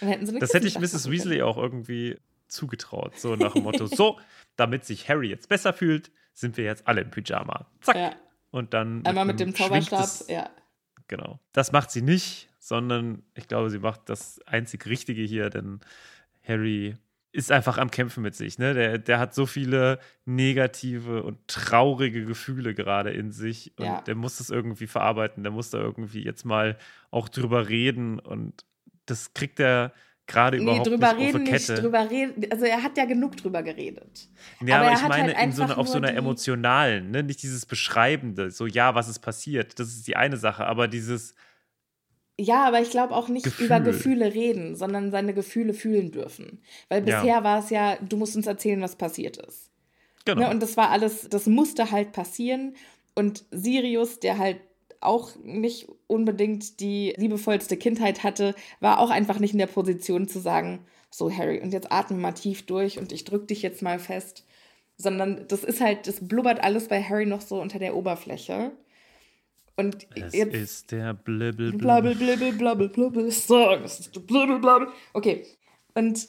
Dann hätten sie eine Das hätte ich Mrs. Weasley auch irgendwie zugetraut. So nach dem Motto, so, damit sich Harry jetzt besser fühlt, sind wir jetzt alle im Pyjama. Zack. Ja. Und dann. Einmal mit einem dem Zauberstab, ja. Genau. Das macht sie nicht, sondern ich glaube, sie macht das einzig Richtige hier, denn Harry ist einfach am Kämpfen mit sich. Ne? Der, der hat so viele negative und traurige Gefühle gerade in sich und Ja. der muss das irgendwie verarbeiten. Der muss da irgendwie jetzt mal auch drüber reden und das kriegt er gerade Nee, überhaupt drüber nicht reden die nicht, Kette. drüber reden. Also er hat ja genug drüber geredet. Ja, Aber aber, er ich meine halt so einfach auf so einer emotionalen, ne? nicht dieses Beschreibende, so ja, was ist passiert, das ist die eine Sache, aber dieses, Ja, aber ich glaube auch nicht Gefühl. über Gefühle reden, sondern seine Gefühle fühlen dürfen. Weil Ja. bisher war es ja, du musst uns erzählen, was passiert ist. genau. Ne? Und das war alles, das musste halt passieren. Und Sirius, der halt auch nicht unbedingt die liebevollste Kindheit hatte, war auch einfach nicht in der Position zu sagen, so Harry, und jetzt atme mal tief durch und ich drück dich jetzt mal fest. Sondern das ist halt, das blubbert alles bei Harry noch so unter der Oberfläche. Und es jetzt ist der Blibbel. Blabbel, blibbel, blabbel, ist blabbel, blabbel. Okay. Und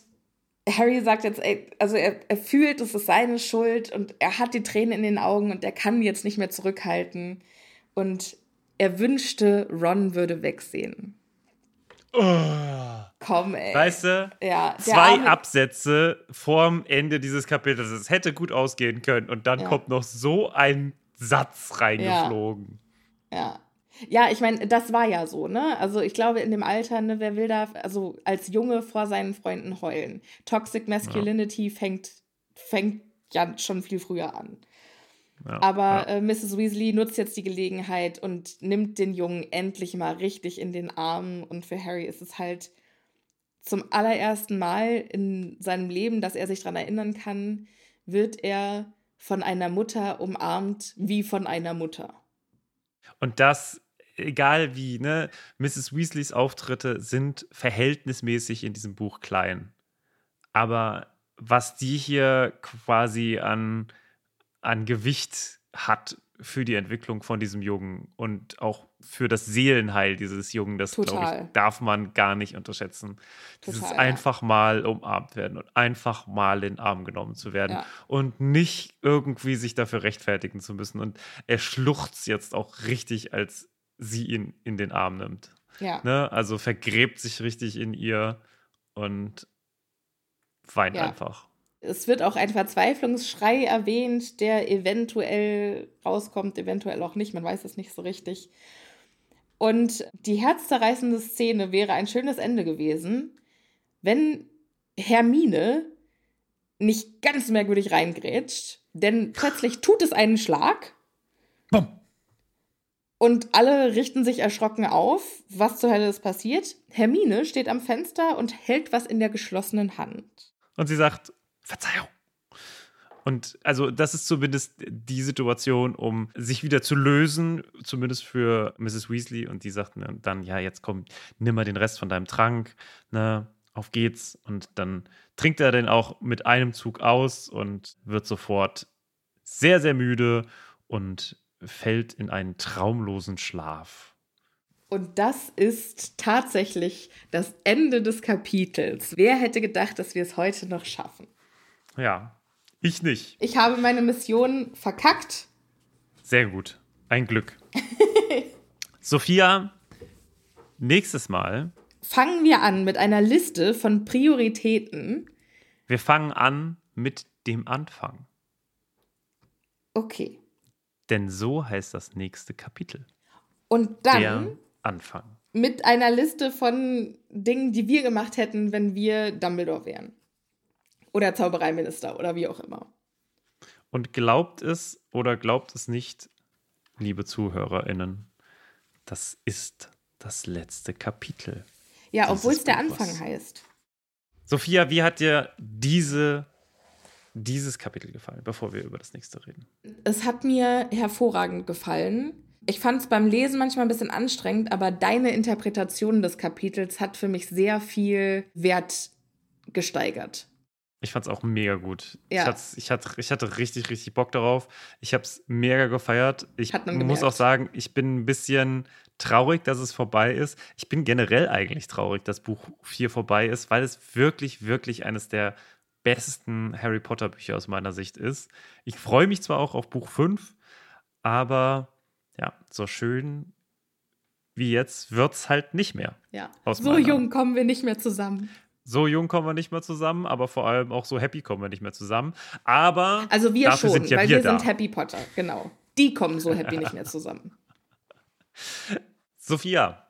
Harry sagt jetzt, ey, also er, er fühlt, es ist seine Schuld und er hat die Tränen in den Augen und er kann jetzt nicht mehr zurückhalten. Und er wünschte, Ron würde wegsehen. Oh. Komm, ey. Weißt du, ja, zwei arme- Absätze vorm Ende dieses Kapitels. Es hätte gut ausgehen können und dann Ja. kommt noch so ein Satz reingeflogen. Ja. Ja, ich meine, das war ja so, ne? Also ich glaube, in dem Alter, ne, wer will da, also als Junge vor seinen Freunden heulen. Toxic Masculinity fängt, fängt ja schon viel früher an. Ja, Aber ja. äh, Mrs. Weasley nutzt jetzt die Gelegenheit und nimmt den Jungen endlich mal richtig in den Arm. Und für Harry ist es halt zum allerersten Mal in seinem Leben, dass er sich daran erinnern kann, wird er von einer Mutter umarmt wie von einer Mutter. Und das, egal wie, ne, Mrs. Weasleys Auftritte sind verhältnismäßig in diesem Buch klein. Aber was die hier quasi an, an Gewicht hat für die Entwicklung von diesem Jungen und auch für das Seelenheil dieses Jungen, das glaube ich, darf man gar nicht unterschätzen. Dieses Total, ja. einfach mal umarmt werden und einfach mal in den Arm genommen zu werden Ja. und nicht irgendwie sich dafür rechtfertigen zu müssen. Und er schluchzt jetzt auch richtig, als sie ihn in den Arm nimmt. Ja. Ne? Also vergräbt sich richtig in ihr und weint einfach. Es wird auch ein Verzweiflungsschrei erwähnt, der eventuell rauskommt, eventuell auch nicht, man weiß es nicht so richtig. Und die herzzerreißende Szene wäre ein schönes Ende gewesen, wenn Hermine nicht ganz merkwürdig reingrätscht, denn plötzlich tut es einen Schlag Bumm. und alle richten sich erschrocken auf. Was zur Hölle ist passiert? Hermine steht am Fenster und hält was in der geschlossenen Hand. Und sie sagt, Verzeihung. Und also das ist zumindest die Situation, um sich wieder zu lösen, zumindest für Mrs. Weasley. Und die sagt dann, ja, jetzt komm, nimm mal den Rest von deinem Trank, ne, auf geht's. Und dann trinkt er den auch mit einem Zug aus und wird sofort sehr, sehr müde und fällt in einen traumlosen Schlaf. Und das ist tatsächlich das Ende des Kapitels. Wer hätte gedacht, dass wir es heute noch schaffen? Ja, ich nicht. Ich habe meine Mission verkackt. Sehr gut. Ein Glück. Sophia, nächstes Mal, Fangen wir an mit einer Liste von Prioritäten. wir fangen an mit dem Anfang. Okay. Denn so heißt das nächste Kapitel. Und dann Der Anfang. mit einer Liste von Dingen, die wir gemacht hätten, wenn wir Dumbledore wären. Oder Zaubereiminister oder wie auch immer. Und glaubt es oder glaubt es nicht, liebe ZuhörerInnen, das ist das letzte Kapitel. Ja, obwohl es der. Anfang heißt. Sophia, wie hat dir diese, dieses Kapitel gefallen, bevor wir über das nächste reden? Es hat mir hervorragend gefallen. Ich fand es beim Lesen manchmal ein bisschen anstrengend, aber deine Interpretation des Kapitels hat für mich sehr viel Wert gesteigert. Ich fand es auch mega gut. Ja. Ich, hat's- ich, hatte, ich hatte richtig, richtig Bock darauf. Ich habe es mega gefeiert. Ich muss auch sagen, ich bin ein bisschen traurig, dass es vorbei ist. Ich bin generell eigentlich traurig, dass Buch 4 vorbei ist, weil es wirklich, wirklich eines der besten Harry Potter Bücher aus meiner Sicht ist. Ich freue mich zwar auch auf Buch 5, aber ja, so schön wie jetzt wird es halt nicht mehr. Ja. Aus so jung kommen wir nicht mehr zusammen. So jung kommen wir nicht mehr zusammen, aber vor allem auch so happy kommen wir nicht mehr zusammen. Aber Also wir schon, sind ja weil wir, wir, sind Happy Potter, genau. Die kommen so happy nicht mehr zusammen. Sophia,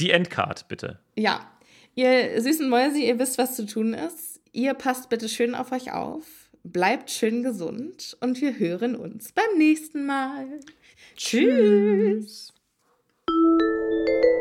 die Endcard bitte. Ja, ihr süßen Mäuse, ihr wisst, was zu tun ist. Ihr passt bitte schön auf euch auf, bleibt schön gesund und wir hören uns beim nächsten Mal. Tschüss. Tschüss.